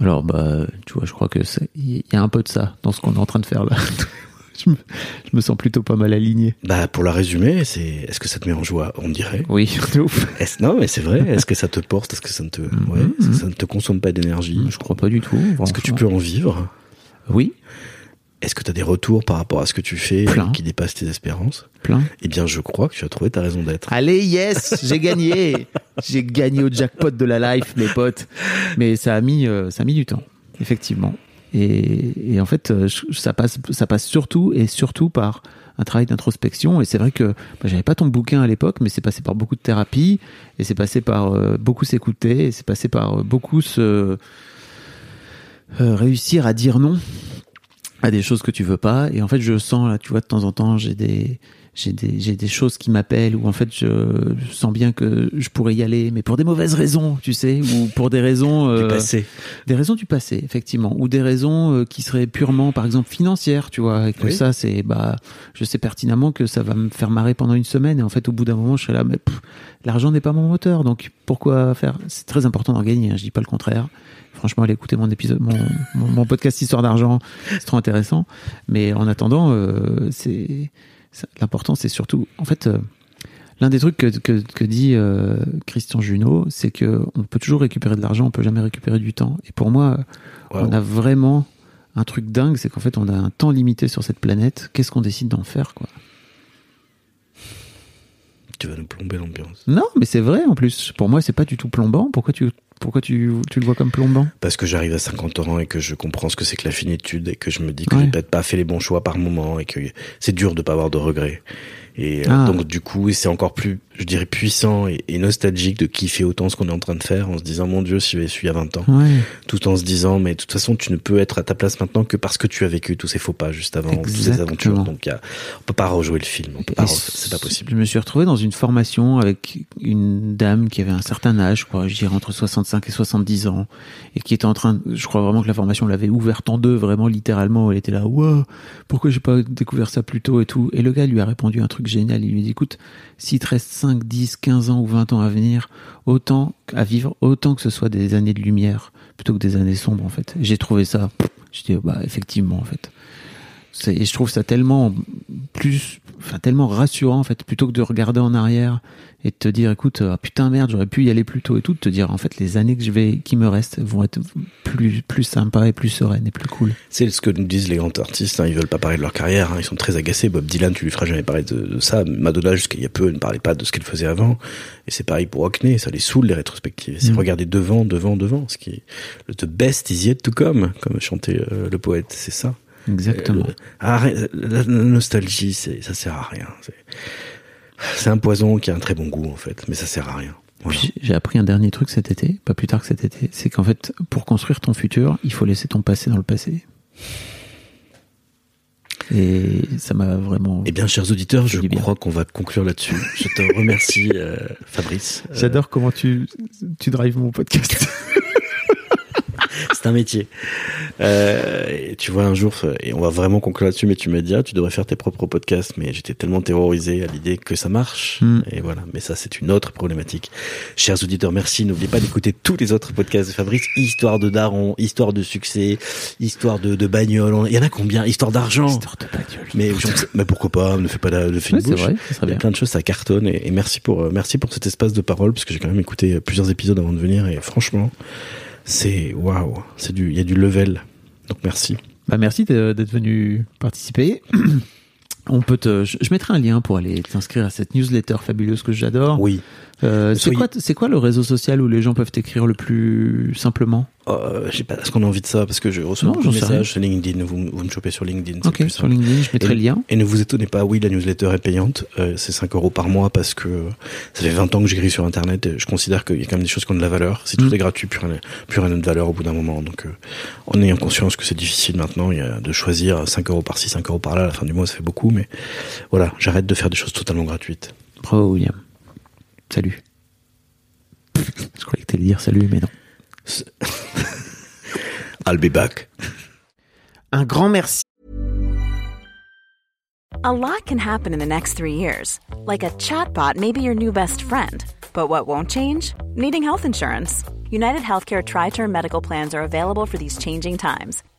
alors bah tu vois je crois que c'est il y a un peu de ça dans ce qu'on est en train de faire là [LAUGHS] je, me, je me sens plutôt pas mal aligné Bah, pour la résumer, c'est, est-ce que ça te met en joie? On dirait. oui [LAUGHS] de ouf. Non, mais c'est vrai. Est-ce que ça te porte? Est-ce que ça ne te, ouais, que ça ne te consomme pas d'énergie? je crois pas du tout Est-ce que tu peux en vivre? oui Est-ce que tu as des retours par rapport à ce que tu fais Plein. qui dépassent tes espérances? Plein. Eh bien, je crois que tu as trouvé ta raison d'être. Allez, yes, j'ai gagné. j'ai gagné au jackpot de la life, mes potes. Mais ça a mis, euh, ça a mis du temps, effectivement. Et, en fait, euh, ça passe, ça passe surtout et surtout par un travail d'introspection. Et c'est vrai que bah, j'avais pas ton bouquin à l'époque, mais c'est passé par beaucoup de thérapie et c'est passé par euh, beaucoup s'écouter et c'est passé par euh, beaucoup se réussir à dire non à des choses que tu veux pas. Et en fait, je sens là, tu vois, de temps en temps, j'ai des j'ai des, j'ai des choses qui m'appellent où en fait je, je sens bien que je pourrais y aller, mais pour des mauvaises raisons, tu sais, ou pour des raisons [LAUGHS] Du euh, passé. des raisons du passé, effectivement, ou des raisons euh, qui seraient purement, par exemple, financières, tu vois, et que Oui. ça, c'est, bah, je sais pertinemment que ça va me faire marrer pendant une semaine, et en fait, au bout d'un moment, je serai là, mais l'argent n'est pas mon moteur, donc pourquoi faire? C'est très important d'en gagner, hein, je dis pas le contraire. Franchement, allez écouter mon épisode, mon, mon, mon podcast Histoire d'argent, c'est trop intéressant. Mais en attendant, euh, c'est l'important, c'est surtout, en fait. euh, L'un des trucs que, que, que dit euh, Christian Junot, c'est que on peut toujours récupérer de l'argent, on peut jamais récupérer du temps. Et pour moi, on a vraiment un truc dingue, c'est qu'en fait, on a un temps limité sur cette planète. Qu'est-ce qu'on décide d'en faire, quoi? Tu vas nous plomber l'ambiance. Non, mais c'est vrai en plus. Pour moi, c'est pas du tout plombant. Pourquoi tu pourquoi tu, tu le vois comme plombant? Parce que j'arrive à 50 ans et que je comprends ce que c'est que la finitude et que je me dis que Ouais. j'ai peut-être pas fait les bons choix par moment et que c'est dur de pas avoir de regrets. Et euh, Ah. donc du coup, c'est encore plus, je dirais, puissant et, et nostalgique de kiffer autant ce qu'on est en train de faire en se disant mon Dieu, si j'avais su il y a 20 ans. Ouais. Tout en se disant, mais de toute façon, tu ne peux être à ta place maintenant que parce que tu as vécu tous ces faux pas juste avant, toutes ces Exactement. aventures. Donc y a, on peut pas rejouer le film, on peut pas, c'est pas possible. Je me suis retrouvé dans une formation avec une dame qui avait un certain âge, je crois, je dirais entre 65 et 70 ans, et qui était en train, de- je crois vraiment que la formation l'avait ouverte en deux, vraiment littéralement. Elle était là, wow, pourquoi j'ai pas découvert ça plus tôt et tout? Et le gars lui a répondu un truc génial. Il lui dit, écoute, s'il te reste 5, 10, 15 ans ou 20 ans à venir, autant à vivre, autant que ce soit des années de lumière plutôt que des années sombres en fait. J'ai trouvé ça, je dis, bah effectivement en fait. Et je trouve ça tellement plus, enfin tellement rassurant en fait, plutôt que de regarder en arrière et de te dire, écoute, ah, putain merde, j'aurais pu y aller plus tôt et tout, de te dire en fait les années que je vais, qui me restent, vont être plus plus sympas et plus sereines et plus cool. C'est ce que nous disent les grands artistes, hein, ils veulent pas parler de leur carrière, hein, ils sont très agacés. Bob Dylan, tu lui feras jamais parler de, de ça. Madonna, jusqu'à il y a peu, ne parlait pas de ce qu'elle faisait avant. Et c'est pareil pour Hockney, ça les saoule les rétrospectives. C'est Mm. regarder devant, devant, devant. Ce qui est le the best is yet to come, comme chantait euh, le poète, c'est ça. Exactement. Euh, la, la nostalgie, c'est, ça sert à rien. C'est, c'est un poison qui a un très bon goût en fait, mais ça sert à rien. Voilà. Puis J'ai appris un dernier truc cet été, pas plus tard que cet été, c'est qu'en fait, pour construire ton futur, il faut laisser ton passé dans le passé. Et ça m'a vraiment. Eh bien, chers auditeurs, je bien. crois qu'on va conclure là-dessus. Je te [LAUGHS] remercie, euh, Fabrice. Euh, J'adore comment tu, tu drives mon podcast. [LAUGHS] [LAUGHS] C'est un métier. Euh, et tu vois, un jour, et on va vraiment conclure là-dessus, mais tu m'as dit, ah, tu devrais faire tes propres podcasts, mais j'étais tellement terrorisé à l'idée que ça marche. Mm. Et voilà. Mais ça, c'est une autre problématique. Chers auditeurs, merci. N'oubliez pas d'écouter tous les autres podcasts de Fabrice. Histoire de daron, histoire de succès, histoire de, de bagnole. Il y en a combien? Histoire d'argent. Histoire de bagnole. Mais, mais pourquoi pas? Ne fais pas la, le film vrai, ça serait Il y a plein de choses, ça cartonne. Et, et merci pour, euh, merci pour cet espace de parole, parce que j'ai quand même écouté euh, plusieurs épisodes avant de venir. Et franchement, c'est waouh, c'est du, il y a du level. Donc merci. Bah merci d'être venu participer. [CLEARS THROAT] On peut te, je je mettrai un lien pour aller t'inscrire à cette newsletter fabuleuse que j'adore. Oui. Euh, c'est quoi, c'est quoi le réseau social où les gens peuvent t'écrire le plus simplement? Euh, je sais pas, est-ce qu'on a envie de ça? Parce que je reçois Non, beaucoup de messages sur LinkedIn. Vous, me chopez sur LinkedIn. Ok, plus sur. LinkedIn, je mettrai et, le lien. Et ne vous étonnez pas, oui, la newsletter est payante. Euh, c'est 5 euros par mois parce que ça fait 20 ans que j'écris sur Internet et je considère qu'il y a quand même des choses qui ont de la valeur. Si tout Mm. est gratuit, plus rien, plus rien n'a de valeur au bout d'un moment. Donc, euh, en ayant conscience que c'est difficile maintenant, il y a de choisir 5 euros par-ci, 5 euros par-là. À la fin du mois, ça fait beaucoup. Mais voilà, j'arrête de faire des choses totalement gratuites. Bravo William. Salut. [LAUGHS] Je croyais que t'allais dire salut, mais non. [LAUGHS] I'll be back. Un grand merci. A lot can happen in the next three years. Like a chatbot may be your new best friend. But what won't change? Needing health insurance. United Healthcare Tri Term Medical Plans are available for these changing times.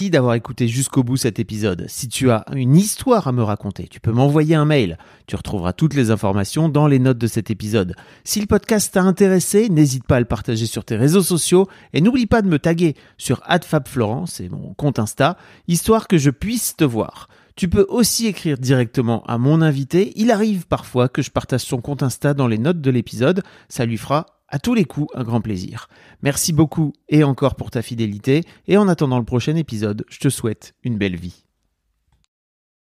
D'avoir écouté jusqu'au bout cet épisode. Si tu as une histoire à me raconter, tu peux m'envoyer un mail. Tu retrouveras toutes les informations dans les notes de cet épisode. Si le podcast t'a intéressé, n'hésite pas à le partager sur tes réseaux sociaux et n'oublie pas de me taguer sur @fabflorent, c'est mon compte Insta, histoire que je puisse te voir. Tu peux aussi écrire directement à mon invité. Il arrive parfois que je partage son compte Insta dans les notes de l'épisode. Ça lui fera à tous les coups un grand plaisir. Merci beaucoup et encore pour ta fidélité. Et en attendant le prochain épisode, je te souhaite une belle vie.